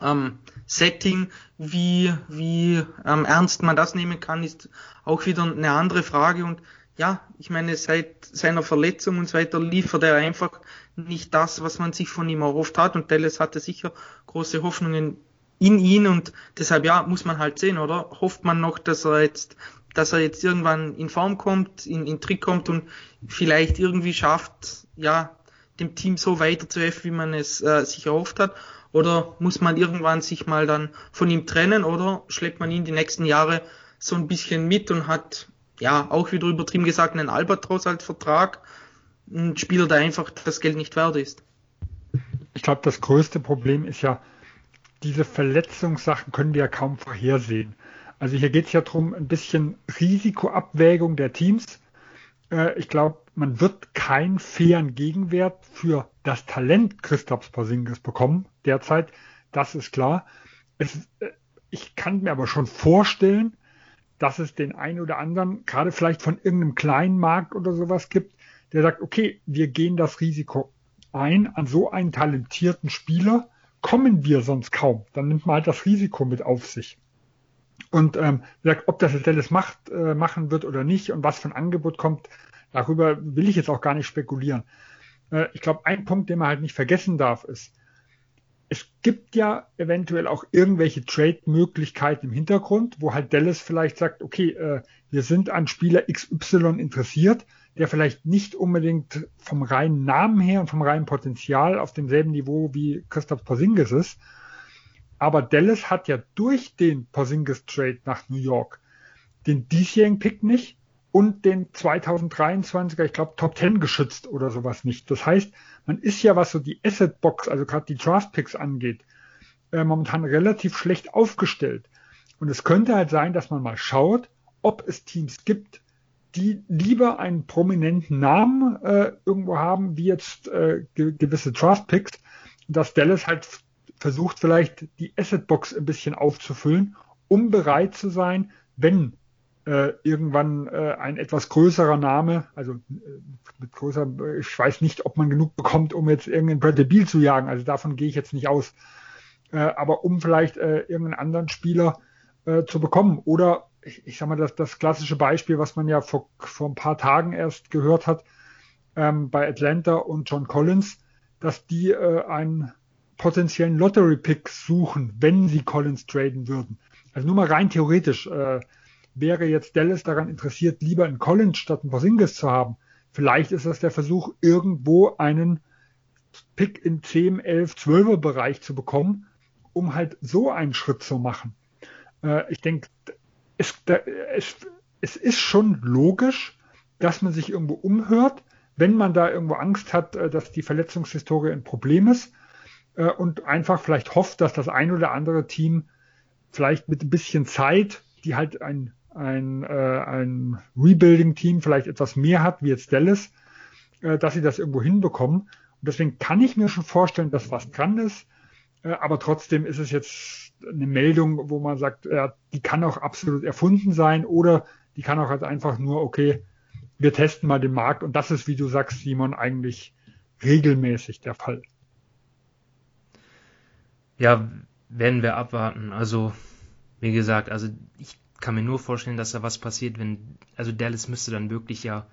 ähm, Setting. Wie, wie ähm, ernst man das nehmen kann, ist auch wieder eine andere Frage und ja, ich meine, seit seiner Verletzung und so weiter liefert er einfach nicht das, was man sich von ihm erhofft hat. Und Dallas hatte sicher große Hoffnungen in ihn und deshalb ja, muss man halt sehen, oder? Hofft man noch, dass er jetzt, dass er jetzt irgendwann in Form kommt, in, in Trick kommt und vielleicht irgendwie schafft, ja, dem Team so weiterzuhelfen, wie man es äh, sich erhofft hat? Oder muss man irgendwann sich mal dann von ihm trennen oder schleppt man ihn die nächsten Jahre so ein bisschen mit und hat ja, auch wieder übertrieben gesagt, einen Albatros als Vertrag. Ein Spieler, der einfach das Geld nicht wert ist. Ich glaube, das größte Problem ist ja, diese Verletzungssachen können wir ja kaum vorhersehen. Also hier geht es ja darum, ein bisschen Risikoabwägung der Teams. Äh, ich glaube, man wird keinen fairen Gegenwert für das Talent Christophs Porzingis bekommen derzeit. Das ist klar. Es, äh, ich kann mir aber schon vorstellen, dass es den einen oder anderen, gerade vielleicht von irgendeinem kleinen Markt oder sowas gibt, der sagt, okay, wir gehen das Risiko ein, an so einen talentierten Spieler kommen wir sonst kaum. Dann nimmt man halt das Risiko mit auf sich. Und ähm, ob das jetzt Dallas macht, äh, machen wird oder nicht und was für ein Angebot kommt, darüber will ich jetzt auch gar nicht spekulieren. Äh, ich glaube, ein Punkt, den man halt nicht vergessen darf, ist, es gibt ja eventuell auch irgendwelche Trade-Möglichkeiten im Hintergrund, wo halt Dallas vielleicht sagt, okay, äh, wir sind an Spieler XY interessiert, der vielleicht nicht unbedingt vom reinen Namen her und vom reinen Potenzial auf demselben Niveau wie Christoph Porzingis ist. Aber Dallas hat ja durch den Porzingis Trade nach New York den diesjährigen Pick nicht und den 2023er, ich glaube, Top 10 geschützt oder sowas nicht. Das heißt, man ist ja, was so die Asset Box, also gerade die Draft Picks angeht, äh, momentan relativ schlecht aufgestellt. Und es könnte halt sein, dass man mal schaut, ob es Teams gibt, die lieber einen prominenten Namen äh, irgendwo haben, wie jetzt äh, ge gewisse Draft Picks, dass Dallas halt versucht, vielleicht die Asset Box ein bisschen aufzufüllen, um bereit zu sein, wenn äh, irgendwann äh, ein etwas größerer Name, also äh, mit größer, ich weiß nicht, ob man genug bekommt, um jetzt irgendeinen Bradley Beal zu jagen, also davon gehe ich jetzt nicht aus, äh, aber um vielleicht äh, irgendeinen anderen Spieler äh, zu bekommen. Oder ich, ich sag mal, das, das klassische Beispiel, was man ja vor, vor ein paar Tagen erst gehört hat, ähm, bei Atlanta und John Collins, dass die äh, einen potenziellen Lottery-Pick suchen, wenn sie Collins traden würden. Also nur mal rein theoretisch, äh, wäre jetzt Dallas daran interessiert, lieber einen Collins statt einen Porzingis zu haben. Vielleicht ist das der Versuch, irgendwo einen Pick im 10, 11, 12er Bereich zu bekommen, um halt so einen Schritt zu machen. Äh, ich denke, es, es, es ist schon logisch, dass man sich irgendwo umhört, wenn man da irgendwo Angst hat, äh, dass die Verletzungshistorie ein Problem ist äh, und einfach vielleicht hofft, dass das ein oder andere Team vielleicht mit ein bisschen Zeit, die halt ein ein, äh, ein Rebuilding-Team vielleicht etwas mehr hat, wie jetzt Dallas, äh, dass sie das irgendwo hinbekommen. Und deswegen kann ich mir schon vorstellen, dass was dran ist. Äh, aber trotzdem ist es jetzt eine Meldung, wo man sagt, äh, die kann auch absolut erfunden sein oder die kann auch halt einfach nur, okay, wir testen mal den Markt. Und das ist, wie du sagst, Simon, eigentlich regelmäßig der Fall. Ja, werden wir abwarten. Also, wie gesagt, also ich kann mir nur vorstellen, dass da was passiert, wenn, also Dallas müsste dann wirklich ja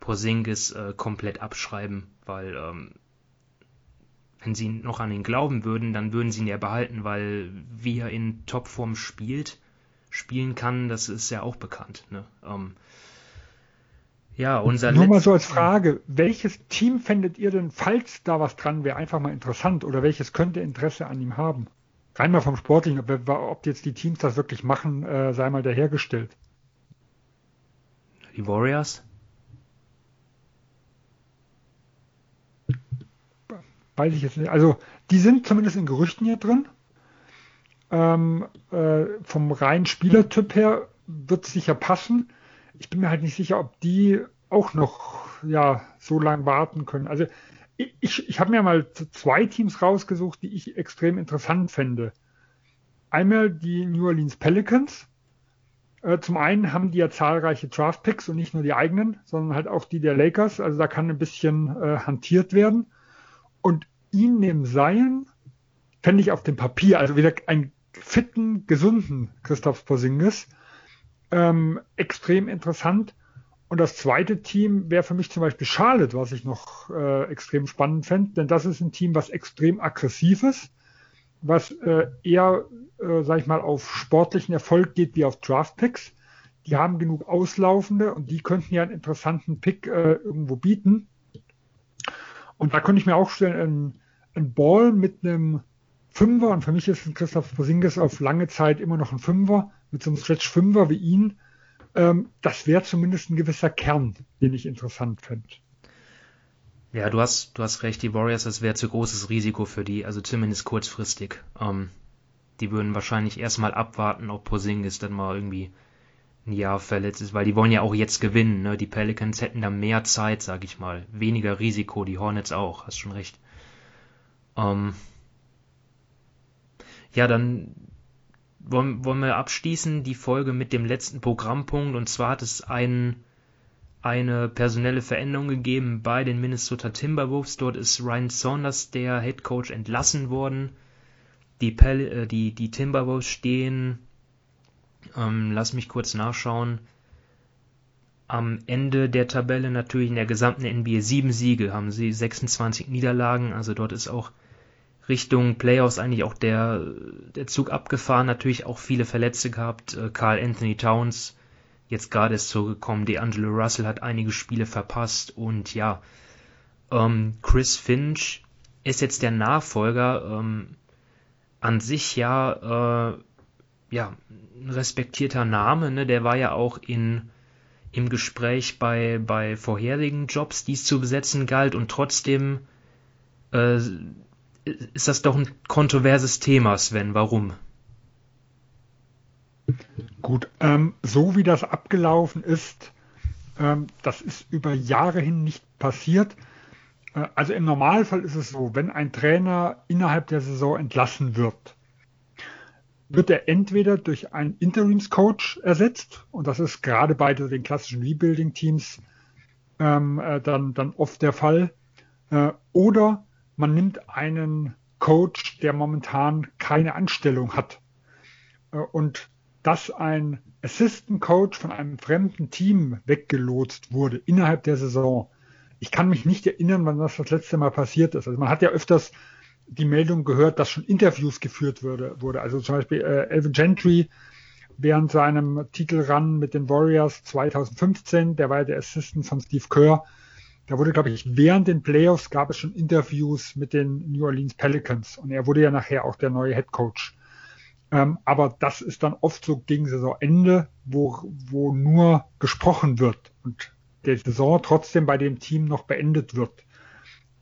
Porzingis äh, komplett abschreiben, weil ähm, wenn sie noch an ihn glauben würden, dann würden sie ihn ja behalten, weil wie er in Topform spielt, spielen kann, das ist ja auch bekannt. Ne? Ähm, ja, unser Nur mal so als Frage, welches Team fändet ihr denn, falls da was dran wäre, einfach mal interessant oder welches könnte Interesse an ihm haben? rein mal vom Sportlichen, ob, ob, jetzt die Teams das wirklich machen, äh, sei mal dahergestellt. Die Warriors? weiß ich jetzt nicht. Also die sind zumindest in Gerüchten hier drin. Ähm, äh, vom reinen Spielertyp her wird es sicher passen. Ich bin mir halt nicht sicher, ob die auch noch ja so lange warten können. Also ich, ich habe mir mal zwei Teams rausgesucht, die ich extrem interessant fände. Einmal die New Orleans Pelicans. Äh, zum einen haben die ja zahlreiche Draft Picks und nicht nur die eigenen, sondern halt auch die der Lakers. Also da kann ein bisschen äh, hantiert werden. Und ihn neben Seien fände ich auf dem Papier, also wieder einen fitten, gesunden Christoph Porzingis, ähm, extrem interessant. Und das zweite Team wäre für mich zum Beispiel Charlotte, was ich noch äh, extrem spannend fände, denn das ist ein Team, was extrem aggressiv ist, was äh, eher, äh, sag ich mal, auf sportlichen Erfolg geht wie auf Draftpicks. Die haben genug Auslaufende und die könnten ja einen interessanten Pick äh, irgendwo bieten. Und da könnte ich mir auch stellen, ein, ein Ball mit einem Fünfer, und für mich ist ein Christoph Porzingis auf lange Zeit immer noch ein Fünfer, mit so einem Stretch Fünfer wie ihn, ähm, das wäre zumindest ein gewisser Kern, den ich interessant fände. Ja, du hast, du hast recht, die Warriors, das wäre zu großes Risiko für die, also zumindest kurzfristig. Ähm, die würden wahrscheinlich erstmal abwarten, ob Porzingis dann mal irgendwie ein Jahr verletzt ist, weil die wollen ja auch jetzt gewinnen. Ne? Die Pelicans hätten da mehr Zeit, sag ich mal. Weniger Risiko, die Hornets auch, hast schon recht. Ähm ja, dann wollen, wollen wir abschließen die Folge mit dem letzten Programmpunkt. Und zwar hat es ein, eine personelle Veränderung gegeben bei den Minnesota Timberwolves. Dort ist Ryan Saunders, der Head Coach, entlassen worden. Die, Pel äh, die, die Timberwolves stehen ähm, lass mich kurz nachschauen. Am Ende der Tabelle natürlich in der gesamten NBA sieben Siege, haben sie 26 Niederlagen, also dort ist auch Richtung Playoffs eigentlich auch der, der Zug abgefahren, natürlich auch viele Verletzte gehabt. Äh, Carl Anthony Towns jetzt gerade ist zurückgekommen, D'Angelo Russell hat einige Spiele verpasst. Und ja, ähm, Chris Finch ist jetzt der Nachfolger, ähm, an sich ja äh, ja, ein respektierter Name, ne? Der war ja auch in, im Gespräch bei, bei vorherigen Jobs, die es zu besetzen galt. Und trotzdem äh, ist das doch ein kontroverses Thema, Sven. Warum? Gut, ähm, so wie das abgelaufen ist, ähm, das ist über Jahre hin nicht passiert. Äh, also im Normalfall ist es so, wenn ein Trainer innerhalb der Saison entlassen wird, wird er entweder durch einen Interimscoach ersetzt, und das ist gerade bei den klassischen Rebuilding-Teams ähm, äh, dann, dann oft der Fall, äh, oder man nimmt einen Coach, der momentan keine Anstellung hat. Äh, und dass ein Assistant Coach von einem fremden Team weggelotst wurde innerhalb der Saison. Ich kann mich nicht erinnern, wann das das letzte Mal passiert ist. Also man hat ja öfters die Meldung gehört, dass schon Interviews geführt würde, wurde. Also zum Beispiel äh, Elvin Gentry während seinem Titelrun mit den Warriors 2015, der war ja der Assistant von Steve Kerr. Da wurde, glaube ich, während den Playoffs gab es schon Interviews mit den New Orleans Pelicans und er wurde ja nachher auch der neue Head Coach. Ähm, aber das ist dann oft so gegen Saisonende, wo, wo nur gesprochen wird und der Saison trotzdem bei dem Team noch beendet wird.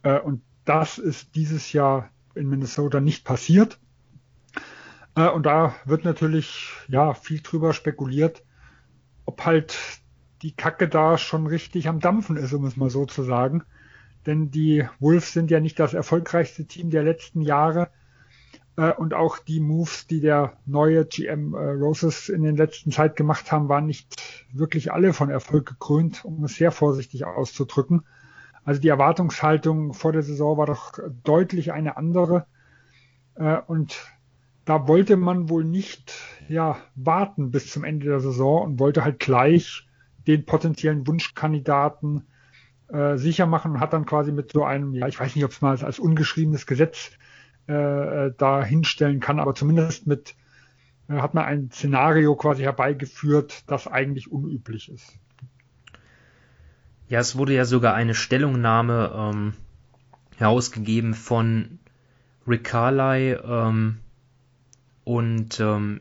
Äh, und das ist dieses Jahr in Minnesota nicht passiert. Äh, und da wird natürlich ja viel drüber spekuliert, ob halt die Kacke da schon richtig am Dampfen ist, um es mal so zu sagen. Denn die Wolves sind ja nicht das erfolgreichste Team der letzten Jahre. Äh, und auch die Moves, die der neue GM äh, Roses in den letzten Zeit gemacht haben, waren nicht wirklich alle von Erfolg gekrönt, um es sehr vorsichtig auszudrücken. Also die Erwartungshaltung vor der Saison war doch deutlich eine andere. Äh, und da wollte man wohl nicht ja, warten bis zum Ende der Saison und wollte halt gleich den potenziellen Wunschkandidaten äh, sicher machen und hat dann quasi mit so einem, ja, ich weiß nicht, ob es mal als ungeschriebenes Gesetz äh, äh, da hinstellen kann, aber zumindest mit äh, hat man ein Szenario quasi herbeigeführt, das eigentlich unüblich ist. Ja, es wurde ja sogar eine Stellungnahme ähm, herausgegeben von Rick Carly ähm, und ähm,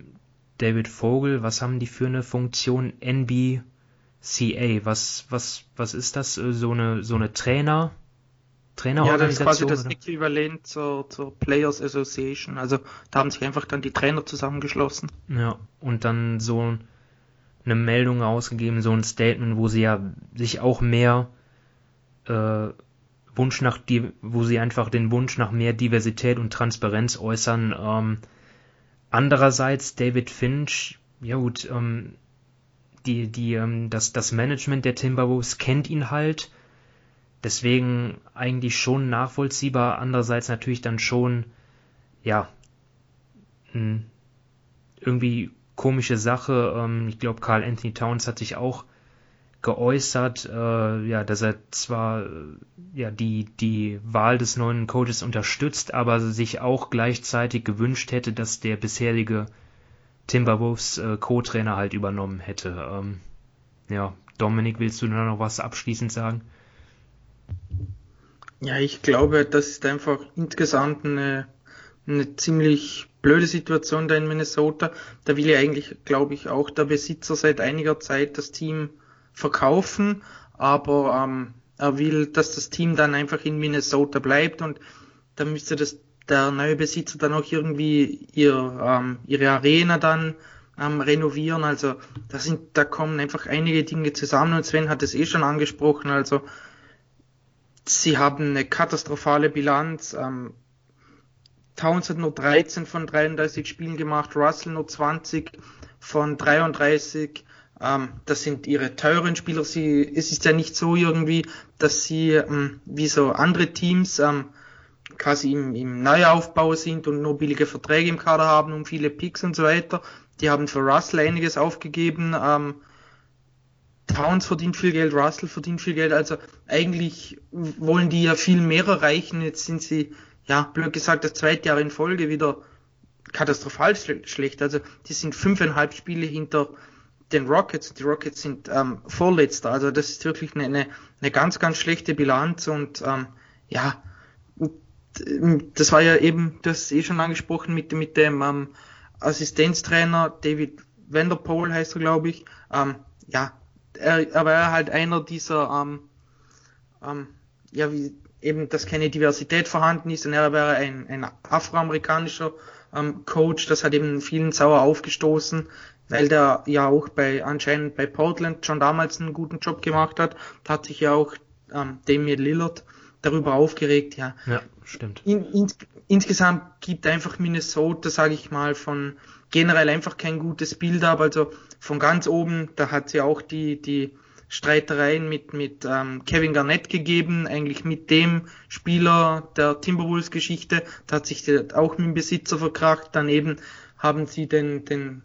David Vogel. Was haben die für eine Funktion? NBCA. Was, was, was ist das? Äh, so eine, so eine Trainer, Trainerorganisation. Ja, das ist quasi das oder? Äquivalent zur, zur Players Association. Also da haben sich einfach dann die Trainer zusammengeschlossen. Ja, und dann so eine Meldung ausgegeben, so ein Statement, wo sie ja sich auch mehr äh, Wunsch nach die, wo sie einfach den Wunsch nach mehr Diversität und Transparenz äußern. Ähm, andererseits David Finch, ja gut, ähm, die, die, ähm, das, das Management der Timberwolves kennt ihn halt. Deswegen eigentlich schon nachvollziehbar, andererseits natürlich dann schon, ja, irgendwie komische Sache. Ähm, ich glaube, Carl Anthony Towns hat sich auch geäußert, äh, ja, dass er zwar ja die die Wahl des neuen Coaches unterstützt, aber sich auch gleichzeitig gewünscht hätte, dass der bisherige Timberwolves äh, Co-Trainer halt übernommen hätte. Ähm, ja, Dominik, willst du da noch was abschließend sagen? Ja, ich glaube, das ist einfach insgesamt eine, eine ziemlich blöde Situation da in Minnesota. Da will ja eigentlich, glaube ich, auch der Besitzer seit einiger Zeit das Team verkaufen, aber ähm, er will, dass das Team dann einfach in Minnesota bleibt und da müsste das der neue Besitzer dann auch irgendwie ihr, ähm, ihre Arena dann ähm, renovieren. Also da sind, da kommen einfach einige Dinge zusammen und Sven hat es eh schon angesprochen. Also Sie haben eine katastrophale Bilanz. Ähm, Towns hat nur 13 von 33 Spielen gemacht, Russell nur 20 von 33. Ähm, das sind ihre teuren Spieler. Sie, es ist ja nicht so irgendwie, dass sie ähm, wie so andere Teams ähm, quasi im, im Neuaufbau sind und nur billige Verträge im Kader haben und viele Picks und so weiter. Die haben für Russell einiges aufgegeben. Ähm, Towns verdient viel Geld, Russell verdient viel Geld, also eigentlich wollen die ja viel mehr erreichen. Jetzt sind sie, ja, blöd gesagt, das zweite Jahr in Folge wieder katastrophal schlecht. Also die sind fünfeinhalb Spiele hinter den Rockets. Die Rockets sind ähm, vorletzter. Also das ist wirklich eine, eine, eine ganz, ganz schlechte Bilanz und ähm, ja, das war ja eben, das eh schon angesprochen mit, mit dem ähm, Assistenztrainer David Vanderpool heißt er, glaube ich. Ähm, ja, er, er halt einer dieser, ähm, ähm, ja, wie eben, dass keine Diversität vorhanden ist und er wäre ein, ein afroamerikanischer ähm, Coach, das hat eben vielen sauer aufgestoßen, weil der ja auch bei anscheinend bei Portland schon damals einen guten Job gemacht hat. Da hat sich ja auch ähm, Damian Lillard darüber aufgeregt, ja. Ja, stimmt. In, in, insgesamt gibt einfach Minnesota, sage ich mal, von generell einfach kein gutes Bild ab. Also von ganz oben, da hat sie auch die, die Streitereien mit, mit ähm, Kevin Garnett gegeben, eigentlich mit dem Spieler der Timberwolves Geschichte. Da hat sich der auch mit dem Besitzer verkracht. Daneben haben sie den, den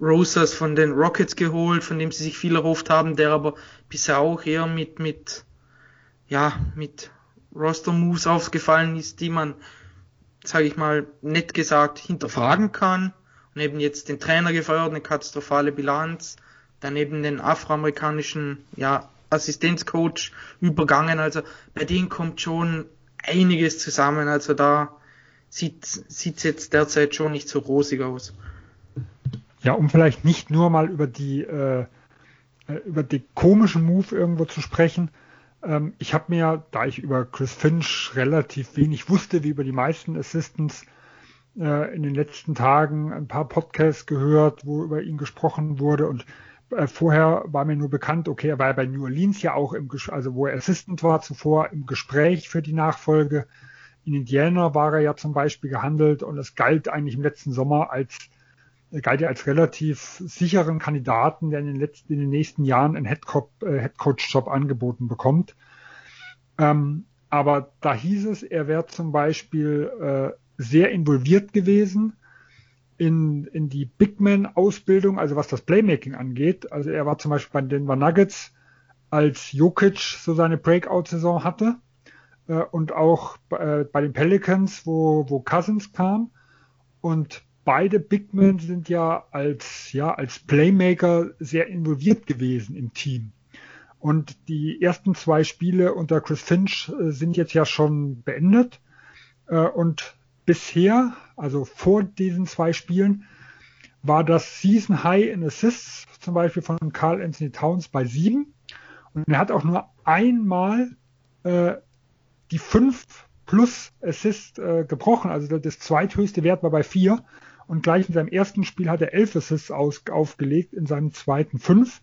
Rosas von den Rockets geholt, von dem sie sich viel erhofft haben, der aber bisher auch eher mit, mit, ja, mit Roster-Moves aufgefallen ist, die man, sage ich mal, nett gesagt hinterfragen kann und eben jetzt den Trainer gefeuert, eine katastrophale Bilanz, daneben den afroamerikanischen ja, Assistenzcoach übergangen. Also bei denen kommt schon einiges zusammen. Also da sieht es jetzt derzeit schon nicht so rosig aus. Ja, um vielleicht nicht nur mal über die äh, äh über die komischen Move irgendwo zu sprechen. Ähm, ich habe mir, da ich über Chris Finch relativ wenig wusste, wie über die meisten Assistants, äh, in den letzten Tagen ein paar Podcasts gehört, wo über ihn gesprochen wurde und äh, vorher war mir nur bekannt, okay, er war bei New Orleans ja auch im, also wo er Assistant war, zuvor im Gespräch für die Nachfolge. In Indiana war er ja zum Beispiel gehandelt und es galt eigentlich im letzten Sommer als galt er als relativ sicheren Kandidaten, der in den letzten, in den nächsten Jahren einen Headcoach-Job äh, angeboten bekommt. Ähm, aber da hieß es, er wäre zum Beispiel äh, sehr involviert gewesen in, in die Big Man-Ausbildung, also was das Playmaking angeht. Also er war zum Beispiel bei den Denver Nuggets, als Jokic so seine Breakout-Saison hatte äh, und auch äh, bei den Pelicans, wo, wo Cousins kam. Und beide Big Men sind ja als, ja, als Playmaker sehr involviert gewesen im Team. Und die ersten zwei Spiele unter Chris Finch äh, sind jetzt ja schon beendet. Äh, und bisher, also vor diesen zwei Spielen, war das Season High in Assists zum Beispiel von Carl Anthony Towns bei sieben. Und er hat auch nur einmal äh, die 5 plus Assist äh, gebrochen. Also das zweithöchste Wert war bei 4. Und gleich in seinem ersten Spiel hat er 11 Assists aus, aufgelegt, in seinem zweiten 5.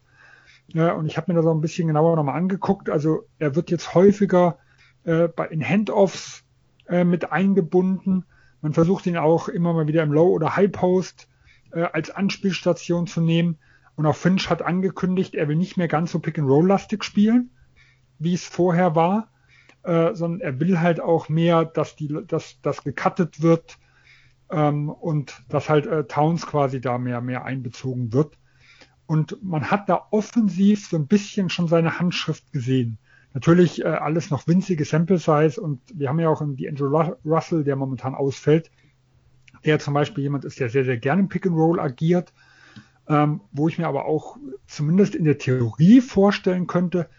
Ja, und ich habe mir das auch ein bisschen genauer nochmal angeguckt. Also er wird jetzt häufiger äh, bei, in Handoffs äh, mit eingebunden. Man versucht ihn auch immer mal wieder im Low- oder High-Post äh, als Anspielstation zu nehmen. Und auch Finch hat angekündigt, er will nicht mehr ganz so Pick-and-Roll-lastig spielen, wie es vorher war, äh, sondern er will halt auch mehr, dass die, dass das gecuttet wird ähm, und dass halt äh, Towns quasi da mehr, mehr einbezogen wird. Und man hat da offensiv so ein bisschen schon seine Handschrift gesehen. Natürlich äh, alles noch winzige Sample Size und wir haben ja auch die Andrew Russell, der momentan ausfällt, der zum Beispiel jemand ist, der sehr, sehr gerne im Pick and Roll agiert, ähm, wo ich mir aber auch zumindest in der Theorie vorstellen könnte,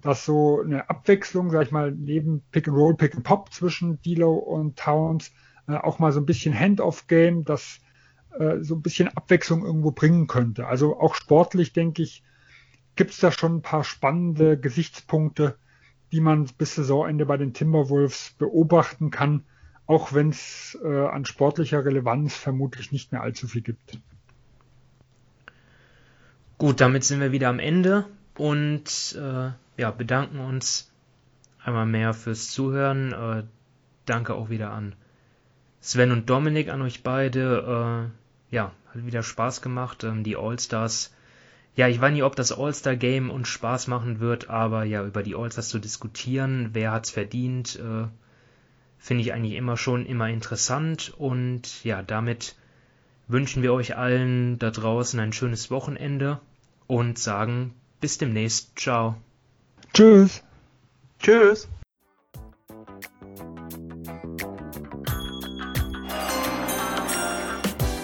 dass so eine Abwechslung, sag ich mal, neben Pick and Roll, Pick and Pop zwischen Dilo und Towns äh, auch mal so ein bisschen Hand-off-Game, das äh, so ein bisschen Abwechslung irgendwo bringen könnte. Also auch sportlich, denke ich, gibt es da schon ein paar spannende Gesichtspunkte, die man bis Saisonende bei den Timberwolves beobachten kann, auch wenn es äh, an sportlicher Relevanz vermutlich nicht mehr allzu viel gibt. Gut, damit sind wir wieder am Ende und äh, ja, bedanken uns einmal mehr fürs Zuhören. Äh, danke auch wieder an Sven und Dominik, an euch beide. Äh, ja, hat wieder Spaß gemacht. Ähm, die All-Stars ja, ich weiß nicht, ob das All-Star-Game uns Spaß machen wird, aber ja, über die All-Stars zu diskutieren, wer hat's verdient, äh, finde ich eigentlich immer schon immer interessant. Und ja, damit wünschen wir euch allen da draußen ein schönes Wochenende und sagen bis demnächst. Ciao. Tschüss. Tschüss.